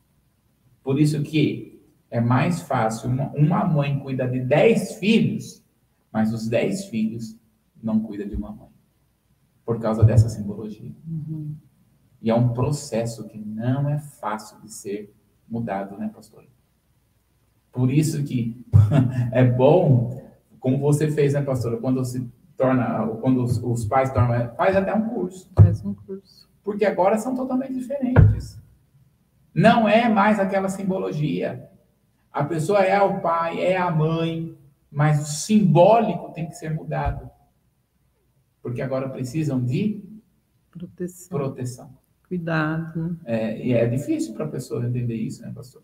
Por isso que é mais fácil uma, uma mãe cuida de dez filhos, mas os dez filhos não cuida de uma mãe. Por causa dessa simbologia. Uhum. E é um processo que não é fácil de ser mudado, né, pastor? Por isso que é bom, como você fez, né, pastora, quando se torna, quando os, os pais tornam, faz até um curso. Faz um curso. Porque agora são totalmente diferentes. Não é mais aquela simbologia. A pessoa é o pai, é a mãe, mas o simbólico tem que ser mudado. Porque agora precisam de proteção. proteção. Cuidado. É, e é difícil para a pessoa entender isso, né, pastor?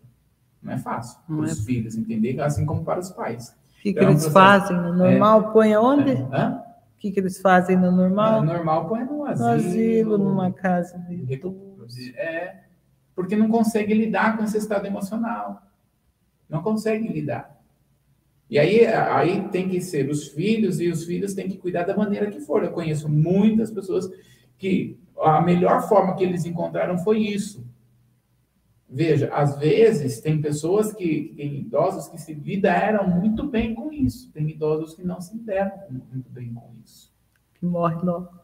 Não é fácil para os é... filhos entender, assim como para os pais. O que, então, que eles fazem no normal? É... Põe aonde? É... O que, que eles fazem no normal? No normal põe no asilo. No asilo, numa casa de É, porque não consegue lidar com esse estado emocional. Não conseguem lidar. E aí, aí tem que ser os filhos, e os filhos têm que cuidar da maneira que for. Eu conheço muitas pessoas que a melhor forma que eles encontraram foi isso. Veja, às vezes tem pessoas que, tem idosos que se lidaram muito bem com isso, tem idosos que não se lidaram muito bem com isso. Que morrem.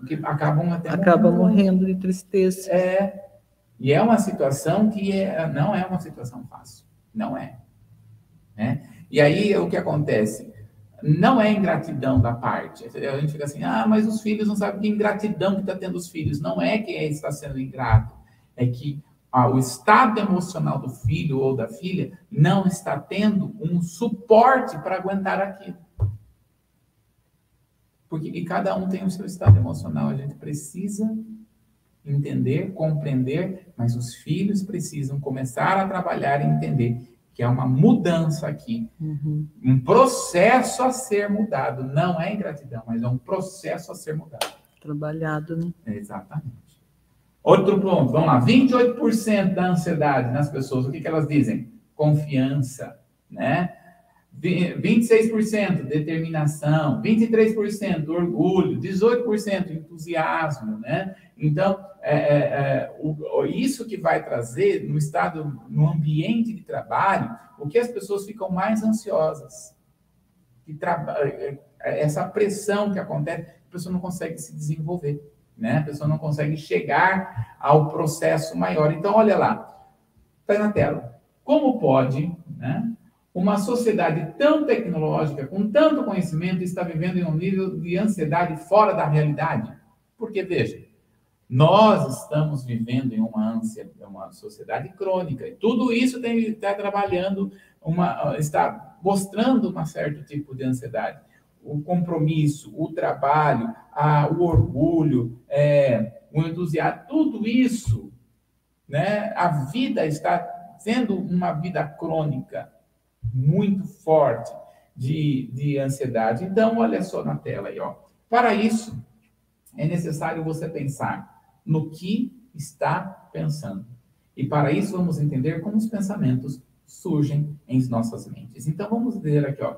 Que acabam até Acabam morrendo. morrendo de tristeza. É. E é uma situação que é, não é uma situação fácil. Não é. Né? E aí o que acontece? Não é ingratidão da parte. A gente fica assim, ah, mas os filhos não sabem que ingratidão que está tendo os filhos. Não é que está sendo ingrato, é que ah, o estado emocional do filho ou da filha não está tendo um suporte para aguentar aquilo. Porque e cada um tem o seu estado emocional. A gente precisa entender, compreender, mas os filhos precisam começar a trabalhar e entender que é uma mudança aqui, uhum. um processo a ser mudado. Não é ingratidão, mas é um processo a ser mudado. Trabalhado, né? Exatamente. Outro ponto, vamos lá. 28% da ansiedade nas pessoas, o que, que elas dizem? Confiança, né? 26% determinação, 23% orgulho, 18% entusiasmo, né? Então, é, é, é, o, isso que vai trazer no estado, no ambiente de trabalho, o que as pessoas ficam mais ansiosas, é, é, essa pressão que acontece, a pessoa não consegue se desenvolver, né? A pessoa não consegue chegar ao processo maior. Então, olha lá, está na tela. Como pode, né? Uma sociedade tão tecnológica, com tanto conhecimento, está vivendo em um nível de ansiedade fora da realidade? Porque, veja, nós estamos vivendo em uma ânsia, uma sociedade crônica, e tudo isso tem está trabalhando, uma, está mostrando um certo tipo de ansiedade. O compromisso, o trabalho, a, o orgulho, é, o entusiasmo, tudo isso, né? A vida está sendo uma vida crônica muito forte de, de ansiedade. Então, olha só na tela aí, ó. Para isso, é necessário você pensar no que está pensando. E para isso, vamos entender como os pensamentos surgem em nossas mentes. Então, vamos ver aqui, ó.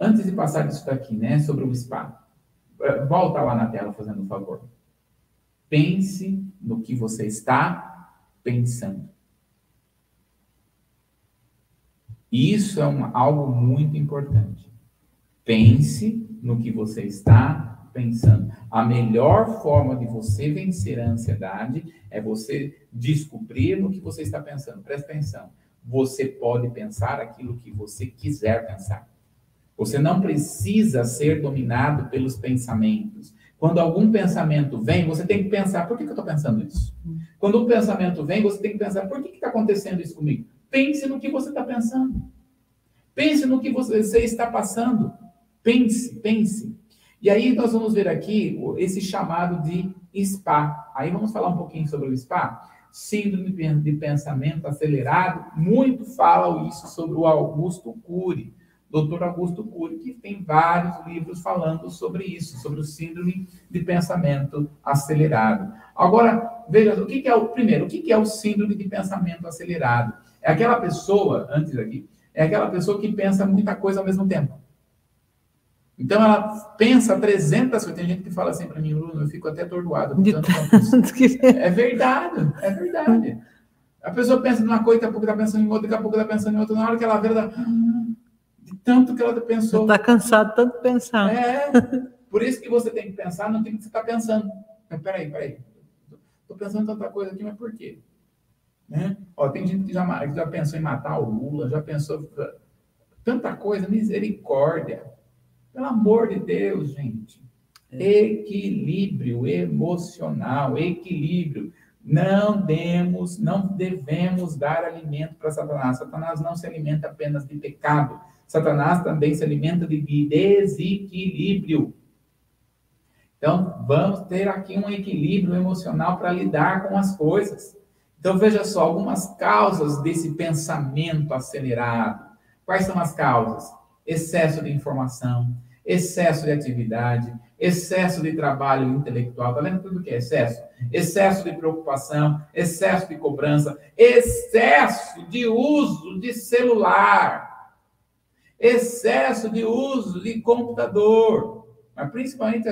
Antes de passar isso daqui, né, sobre o spa, eh, volta lá na tela, fazendo um favor. Pense no que você está pensando. Isso é uma, algo muito importante. Pense no que você está pensando. A melhor forma de você vencer a ansiedade é você descobrir no que você está pensando. Presta atenção. Você pode pensar aquilo que você quiser pensar. Você não precisa ser dominado pelos pensamentos. Quando algum pensamento vem, você tem que pensar: por que, eu estou pensando isso? Quando um pensamento vem, você tem que pensar: por que está acontecendo isso comigo? Pense no que você está pensando. Pense no que você está passando. Pense, pense. E aí nós vamos ver aqui esse chamado de SPA. Aí vamos falar um pouquinho sobre o SPA. Síndrome de pensamento acelerado. Muito fala isso sobre o Augusto Cury. Doutor Augusto Cury, que tem vários livros falando sobre isso, sobre o síndrome de pensamento acelerado. Agora, veja, o que é o primeiro, o que é o síndrome de pensamento acelerado? É aquela pessoa, antes aqui, é aquela pessoa que pensa muita coisa ao mesmo tempo. Então ela pensa 300 coisas. Tem gente que fala assim para mim, Bruno, eu fico até atordoado. Que... É verdade, é verdade. A pessoa pensa numa coisa, daqui a pouco está pensando em outra, daqui a pouco está pensando em outra. Na hora que ela vê, ela de tanto que ela pensou. Está cansado tanto de pensar. É, por isso que você tem que pensar no que você está pensando. Mas peraí, peraí. Estou pensando tanta coisa aqui, mas por quê? Né? Ó, tem gente que já, já pensou em matar o Lula, já pensou tanta coisa, misericórdia. Pelo amor de Deus, gente. É. Equilíbrio emocional, equilíbrio. Não demos, não devemos dar alimento para Satanás. Satanás não se alimenta apenas de pecado. Satanás também se alimenta de desequilíbrio. Então, vamos ter aqui um equilíbrio emocional para lidar com as coisas. Então, veja só, algumas causas desse pensamento acelerado. Quais são as causas? Excesso de informação, excesso de atividade, excesso de trabalho intelectual. Está vendo tudo que é excesso? Excesso de preocupação, excesso de cobrança, excesso de uso de celular, excesso de uso de computador, mas principalmente,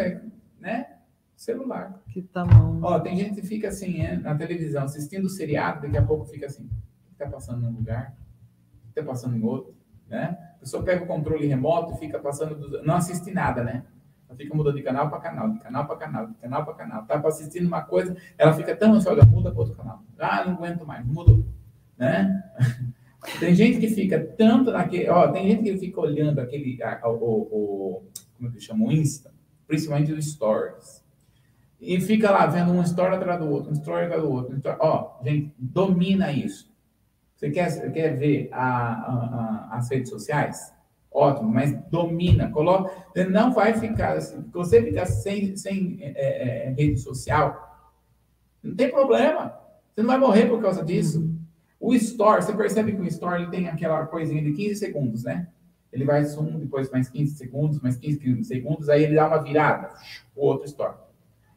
né? Celular. Que tamanho. Ó, tem gente que fica assim, é, na televisão, assistindo o seriado, daqui a pouco fica assim, o que está passando num lugar? O que está passando em outro? Né? A pessoa pega o controle remoto e fica passando, do... não assiste nada, né? Ela fica mudando de canal para canal, de canal para canal, de canal para canal. Tá assistindo uma coisa, ela fica tão ansiosa, muda para outro canal. Ah, não aguento mais, mudou. Né? Tem gente que fica tanto naquele. Ó, tem gente que fica olhando aquele. A, o, o, como é que chama? O Insta, principalmente os stories e fica lá vendo uma história atrás do outro, uma história atrás do outro. Ó, gente, domina isso. Você quer, quer ver a, a, a, as redes sociais? Ótimo, mas domina, coloca. Você não vai ficar assim. Se você ficar sem, sem é, é, é, rede social, não tem problema. Você não vai morrer por causa disso. O Store, você percebe que o Store ele tem aquela coisinha de 15 segundos, né? Ele vai zoom, depois mais 15 segundos, mais 15 segundos, aí ele dá uma virada, o outro Store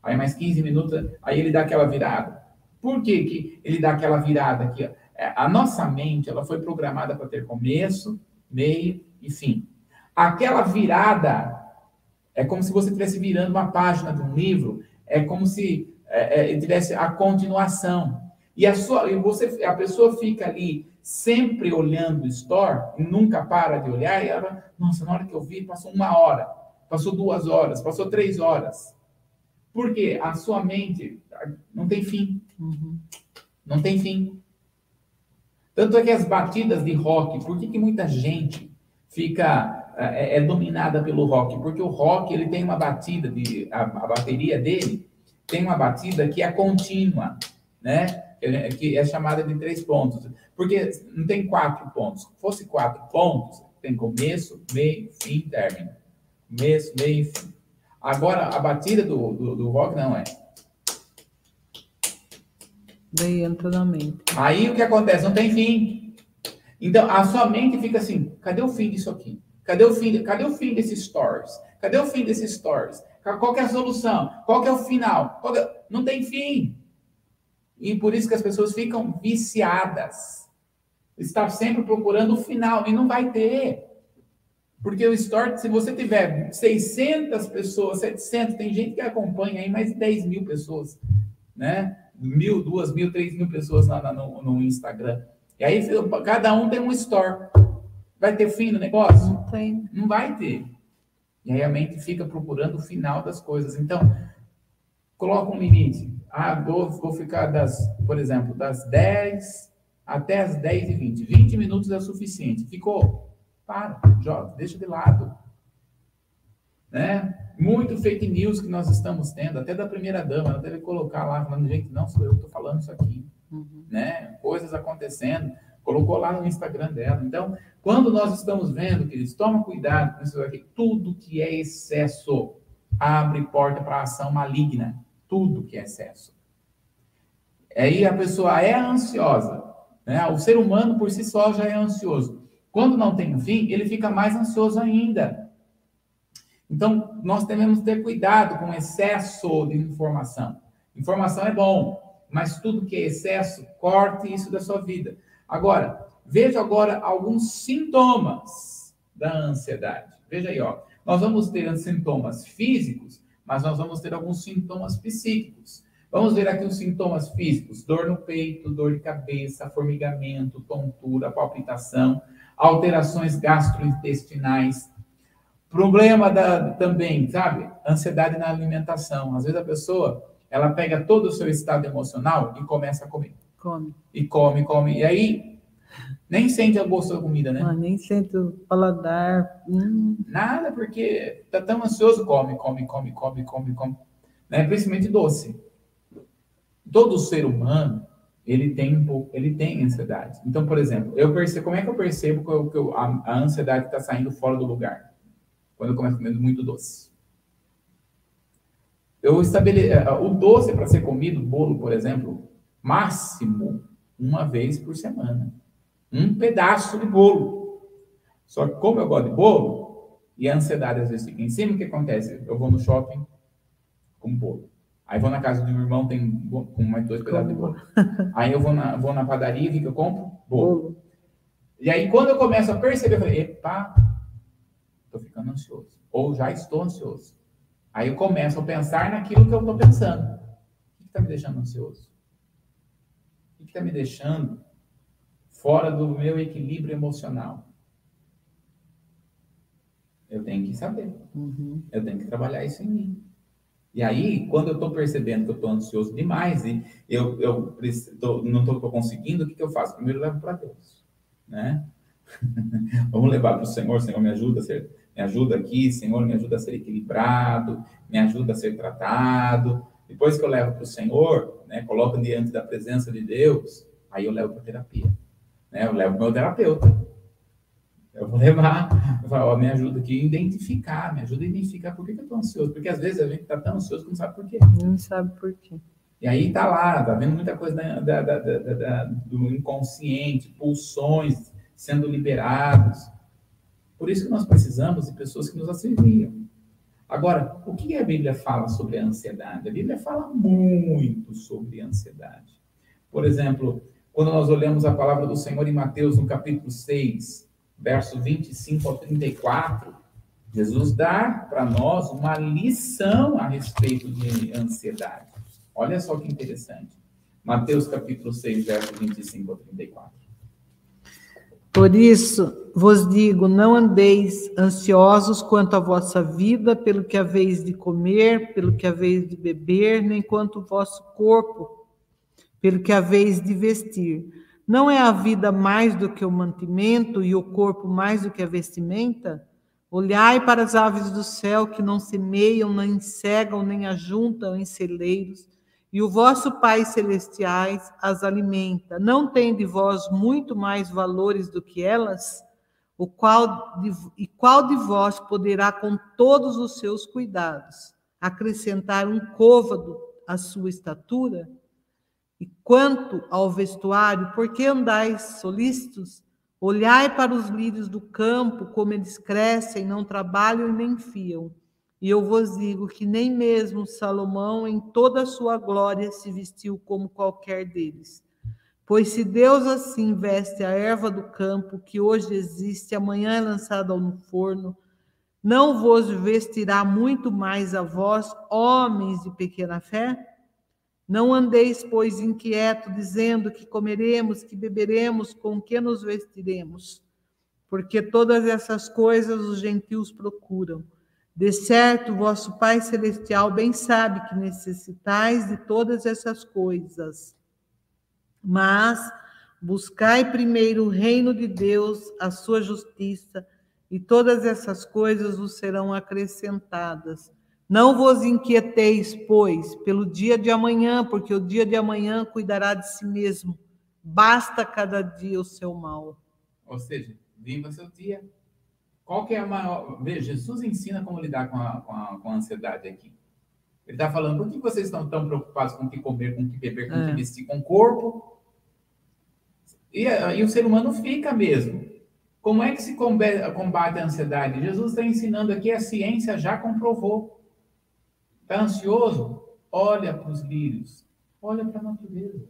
aí mais 15 minutos, aí ele dá aquela virada. Por que, que ele dá aquela virada aqui? É, a nossa mente ela foi programada para ter começo, meio e fim. Aquela virada é como se você estivesse virando uma página de um livro, é como se é, é, tivesse a continuação. E a, sua, e você, a pessoa fica ali sempre olhando o store e nunca para de olhar, e ela, nossa, na hora que eu vi, passou uma hora, passou duas horas, passou três horas. Por quê? A sua mente não tem fim. Uhum. Não tem fim. Tanto é que as batidas de rock, por que, que muita gente fica é, é, dominada pelo rock? Porque o rock ele tem uma batida de a, a bateria dele tem uma batida que é contínua, né? Que é chamada de três pontos. Porque não tem quatro pontos. Se fosse quatro pontos, tem começo, meio, fim, término. Começo, meio fim. Agora, a batida do, do, do rock não é. Daí entra na mente. Aí o que acontece? Não tem fim. Então, a sua mente fica assim: cadê o fim disso aqui? Cadê o fim, cadê o fim desses stories? Cadê o fim desses stories? Qual é a solução? Qual é o final? É... Não tem fim. E por isso que as pessoas ficam viciadas. Está sempre procurando o final e não vai ter. Porque o Store, se você tiver 600 pessoas, 700, tem gente que acompanha aí mais de 10 mil pessoas, né? Mil, duas mil, três mil pessoas lá no, no Instagram. E aí cada um tem um Store. Vai ter fim no negócio? Não tem. Não vai ter. E aí a mente fica procurando o final das coisas. Então, coloca um limite. Ah, vou, vou ficar das, por exemplo, das 10 até as 10 e 20. 20 minutos é suficiente. Ficou? Para, joga, deixa de lado. Né? Muito fake news que nós estamos tendo, até da primeira dama, ela deve colocar lá, falando, gente, não sou eu que estou falando isso aqui. Uhum. Né? Coisas acontecendo, colocou lá no Instagram dela. Então, quando nós estamos vendo, queridos, toma cuidado com isso aqui, tudo que é excesso abre porta para ação maligna. Tudo que é excesso. Aí a pessoa é ansiosa. Né? O ser humano por si só já é ansioso. Quando não tem um fim, ele fica mais ansioso ainda. Então, nós devemos ter cuidado com excesso de informação. Informação é bom, mas tudo que é excesso, corte isso da sua vida. Agora, veja agora alguns sintomas da ansiedade. Veja aí, ó. Nós vamos ter sintomas físicos, mas nós vamos ter alguns sintomas psíquicos. Vamos ver aqui os sintomas físicos: dor no peito, dor de cabeça, formigamento, tontura, palpitação alterações gastrointestinais, problema da, também, sabe? Ansiedade na alimentação. Às vezes a pessoa, ela pega todo o seu estado emocional e começa a comer. Come. E come, come. E aí, nem sente o gosto da comida, né? Ah, nem sente o paladar. Hum. Nada, porque tá tão ansioso, come, come, come, come, come, come. Né? Principalmente doce. Todo ser humano, ele tem um pouco, ele tem ansiedade. Então, por exemplo, eu percebo, como é que eu percebo que, eu, que eu, a, a, ansiedade está saindo fora do lugar? Quando eu começo comendo muito doce. Eu estabele, eh, o doce para ser comido, bolo, por exemplo, máximo uma vez por semana. Um pedaço de bolo. Só que como eu gosto de bolo, e a ansiedade às vezes fica em cima, o que acontece? Eu vou no shopping com bolo. Aí vou na casa do meu irmão, tem com mais dois pedaços de bolo. Aí eu vou na, vou na padaria, o que, que eu compro? Bolo. E aí, quando eu começo a perceber, eu falei, epa, estou ficando ansioso. Ou já estou ansioso. Aí eu começo a pensar naquilo que eu estou pensando. O que está me deixando ansioso? O que está me deixando fora do meu equilíbrio emocional? Eu tenho que saber. Uhum. Eu tenho que trabalhar isso em mim. E aí, quando eu estou percebendo que eu estou ansioso demais e eu, eu tô, não estou conseguindo, o que, que eu faço? Primeiro eu levo para Deus, né? Vamos levar para o Senhor, Senhor, me ajuda ser, me ajuda aqui, Senhor, me ajuda a ser equilibrado, me ajuda a ser tratado. Depois que eu levo para o Senhor, né, coloco diante da presença de Deus, aí eu levo para terapia. Né? Eu levo para o meu terapeuta. Eu vou levar, eu falo, ó, me ajuda aqui a identificar, me ajuda a identificar por que, que eu estou ansioso. Porque às vezes a gente está tão ansioso que não sabe por quê. Não sabe por quê. E aí tá lá, tá vendo muita coisa da, da, da, da do inconsciente, pulsões sendo liberados. Por isso que nós precisamos de pessoas que nos auxiliam. Agora, o que a Bíblia fala sobre a ansiedade? A Bíblia fala muito sobre a ansiedade. Por exemplo, quando nós olhamos a palavra do Senhor em Mateus, no capítulo 6, verso 25 ao 34, Jesus dá para nós uma lição a respeito de ansiedade. Olha só que interessante. Mateus capítulo 6, verso 25 ao 34. Por isso vos digo: não andeis ansiosos quanto à vossa vida, pelo que haveis de comer, pelo que haveis de beber, nem quanto o vosso corpo, pelo que haveis de vestir. Não é a vida mais do que o mantimento e o corpo mais do que a vestimenta? Olhai para as aves do céu que não semeiam, nem cegam, nem ajuntam em celeiros, e o vosso Pai celestiais as alimenta. Não tem de vós muito mais valores do que elas? O qual de, e qual de vós poderá, com todos os seus cuidados, acrescentar um côvado à sua estatura? E quanto ao vestuário, por que andais solícitos? Olhai para os lírios do campo, como eles crescem, não trabalham e nem fiam. E eu vos digo que nem mesmo Salomão, em toda a sua glória, se vestiu como qualquer deles. Pois se Deus assim veste a erva do campo, que hoje existe, amanhã é lançada no forno, não vos vestirá muito mais a vós, homens de pequena fé? Não andeis, pois, inquieto, dizendo que comeremos, que beberemos, com que nos vestiremos, porque todas essas coisas os gentios procuram de certo, vosso Pai Celestial bem sabe que necessitais de todas essas coisas. Mas buscai primeiro o reino de Deus, a sua justiça, e todas essas coisas vos serão acrescentadas. Não vos inquieteis, pois, pelo dia de amanhã, porque o dia de amanhã cuidará de si mesmo. Basta cada dia o seu mal. Ou seja, viva seu dia qual que é a maior... Veja, Jesus ensina como lidar com a, com a, com a ansiedade aqui. Ele está falando, por que vocês estão tão preocupados com o que comer, com o que beber, com o que é. vestir, com o corpo? E, e, o ser humano fica mesmo. Como é que se combate a ansiedade? Jesus está ensinando aqui, a ciência já comprovou. Está ansioso? Olha para os lírios. Olha para a natureza.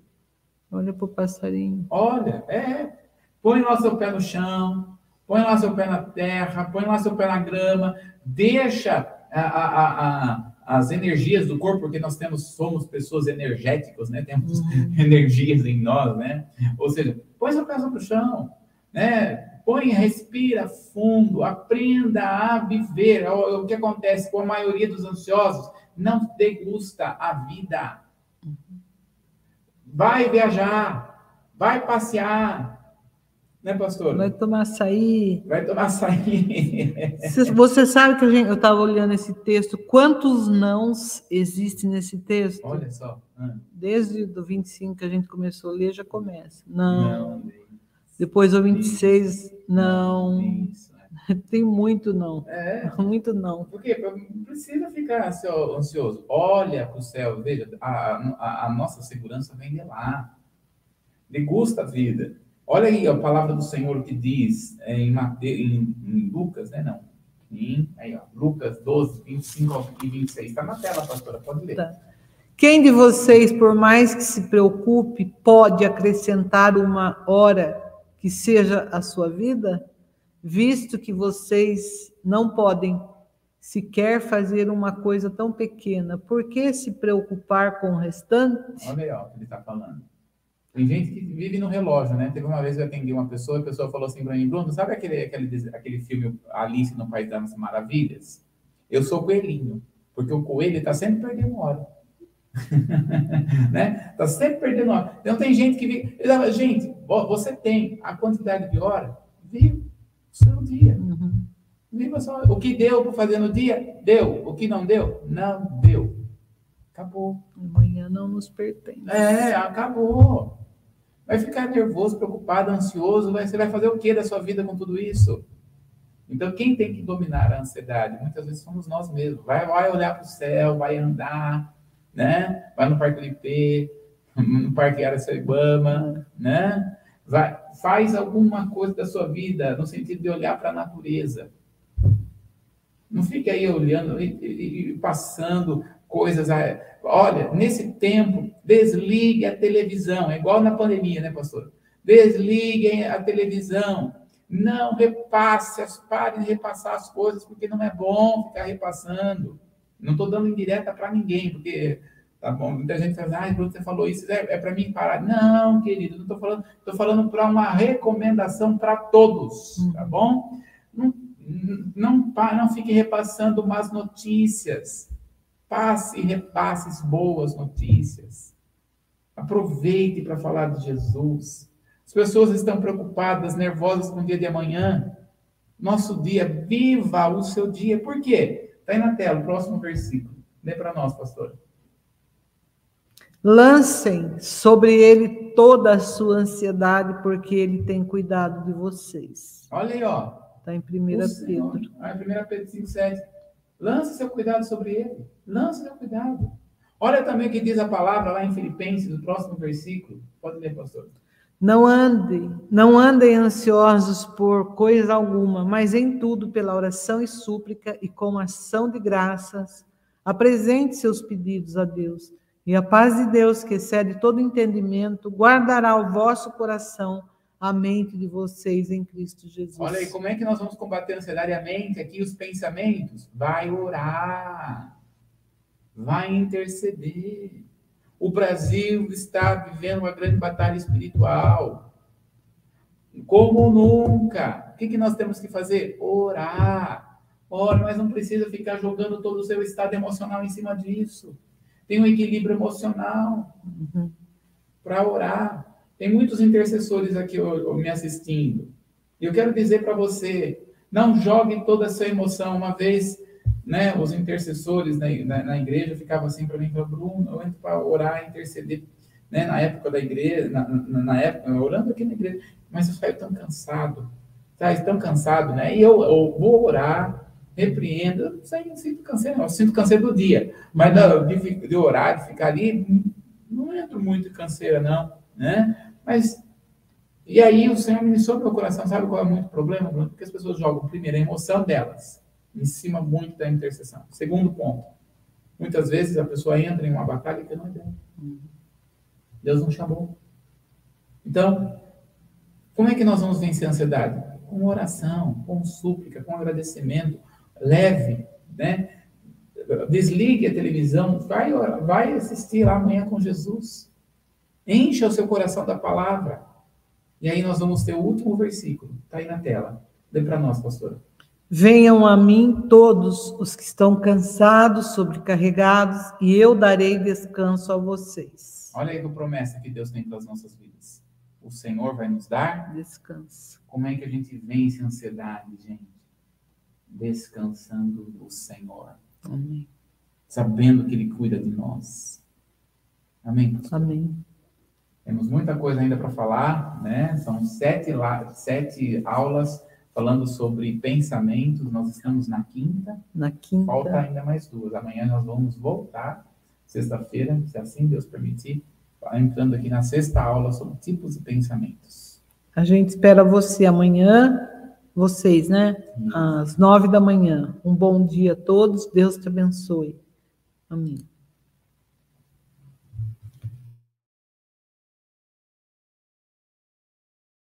Olha para o passarinho. Olha, é. Põe seu pé no chão põe lá seu pé na terra, põe lá seu pé na grama, deixa a, a, a, as energias do corpo, porque nós temos, somos pessoas energéticas, né? Temos uhum. energias em nós, né? Ou seja, põe seu pé no chão, né? Põe, respira fundo, aprenda a viver. O, o que acontece com a maioria dos ansiosos? Não degusta a vida. Vai viajar, vai passear, né, pastor? Vai tomar açaí. Vai tomar açaí. Você sabe que gente, eu estava olhando esse texto, quantos nãos existem nesse texto? Olha só. Ah. Desde o 25 que a gente começou a ler, já começa. Não. não Depois o 26, isso. não. Isso. É. Tem muito não. É. Muito não. Por quê? Não precisa ficar ansioso. Olha para o céu, veja, a, a, a nossa segurança vem de lá. Degusta a vida. Olha aí a palavra do Senhor que diz é, em, Mateus, em, em, Lucas, né? Não. Em, aí, ó, Lucas 12, 25 e 26. Está na tela, pastora, pode ler. Tá. Quem de vocês, por mais que se preocupe, pode acrescentar uma hora que seja a sua vida? Visto que vocês não podem sequer fazer uma coisa tão pequena, por que se preocupar com o restante? Olha aí, ó, o que ele está falando. Tem gente que vive no relógio, né? Teve uma vez eu atendi uma pessoa, a pessoa falou assim para mim, Bruno, sabe aquele, aquele, aquele filme Alice no País das Maravilhas? Eu sou coelhinho, porque o coelho está sempre perdendo hora. né? Tá sempre perdendo hora. Então tem gente que vive. Gente, você tem a quantidade de hora, viva o seu dia. Uhum. Viva só. O que deu para fazer no dia, deu. O que não deu, não deu. Acabou. Amanhã não nos pertence. É, acabou. Vai ficar nervoso, preocupado, ansioso. Vai, você vai fazer o que da sua vida com tudo isso? Então, quem tem que dominar a ansiedade? Muitas vezes somos nós mesmos. Vai, vai olhar para o céu, vai andar, né? Vai no Parque IP, no Parque Araçaribama, né? Vai, faz alguma coisa da sua vida no sentido de olhar para a natureza. Não fique aí olhando e, e, e passando coisas. Olha, nesse tempo, desligue a televisão. É igual na pandemia, né, pastor? Desliguem a televisão. Não repasse, pare de repassar as coisas, porque não é bom ficar repassando. Não estou dando indireta para ninguém, porque Tá bom? Muita gente fala, ah, você falou isso, é, é para mim parar. Não, querido, não estou falando, estou falando para uma recomendação para todos, tá uhum. bom? Não, não, não fique repassando más notícias. Passe e repasse boas notícias. Aproveite para falar de Jesus. As pessoas estão preocupadas, nervosas com o dia de amanhã. Nosso dia, viva o seu dia. Por quê? Está aí na tela, o próximo versículo. Lê para nós, pastor. Lancem sobre ele toda a sua ansiedade, porque ele tem cuidado de vocês. Olha aí, ó. Está em 1 Pedro. Ah, em 1 Pedro 5, 7. Lance seu cuidado sobre ele. Lance seu cuidado. Olha também o que diz a palavra lá em Filipenses, no próximo versículo. Pode ler, pastor. Não andem, não andem ansiosos por coisa alguma, mas em tudo pela oração e súplica e com ação de graças, apresente seus pedidos a Deus. E a paz de Deus, que excede todo entendimento, guardará o vosso coração, a mente de vocês em Cristo Jesus. Olha aí, como é que nós vamos combater a ansiedade a mente aqui, os pensamentos? Vai orar, vai interceder. O Brasil está vivendo uma grande batalha espiritual. Como nunca. O que, que nós temos que fazer? Orar. Ora, mas não precisa ficar jogando todo o seu estado emocional em cima disso. Tem um equilíbrio emocional uhum. para orar. Tem muitos intercessores aqui me assistindo. E eu quero dizer para você, não jogue toda a sua emoção. Uma vez né, os intercessores na, na, na igreja ficavam assim para mim, Bruno, eu entro para orar, interceder, né, na época da igreja, na, na, época, orando aqui na igreja, mas eu saio tão cansado, tá, tão cansado, né, e eu, eu vou orar, repreendo, eu não sinto canseiro, eu sinto canseiro do dia, mas de, de orar, de ficar ali, não entro muito canseira, não, né, mas e aí o Senhor ministrou meu coração, sabe qual é muito problema, Bruno? Porque as pessoas jogam primeiro a emoção delas, em cima muito da intercessão. Segundo ponto, muitas vezes a pessoa entra em uma batalha que não é dela. Deus não chamou. Então, como é que nós vamos vencer a ansiedade? Com oração, com súplica, com agradecimento, leve, né? Desligue a televisão, vai, vai assistir lá amanhã com Jesus. Encha o seu coração da palavra. E aí nós vamos ter o último versículo, está aí na tela. Dê para nós, pastora. Venham a mim todos os que estão cansados, sobrecarregados, e eu darei descanso a vocês. Olha aí a promessa que Deus tem para as nossas vidas. O Senhor vai nos dar descanso. Como é que a gente vence a ansiedade, gente? Descansando no Senhor. Amém. Sabendo que Ele cuida de nós. Amém. Pastor? Amém. Temos muita coisa ainda para falar, né? São sete, sete aulas falando sobre pensamentos. Nós estamos na quinta. Na quinta. Falta ainda mais duas. Amanhã nós vamos voltar, sexta-feira, se assim Deus permitir, entrando aqui na sexta aula sobre tipos de pensamentos. A gente espera você amanhã, vocês, né? Às nove da manhã. Um bom dia a todos. Deus te abençoe. Amém.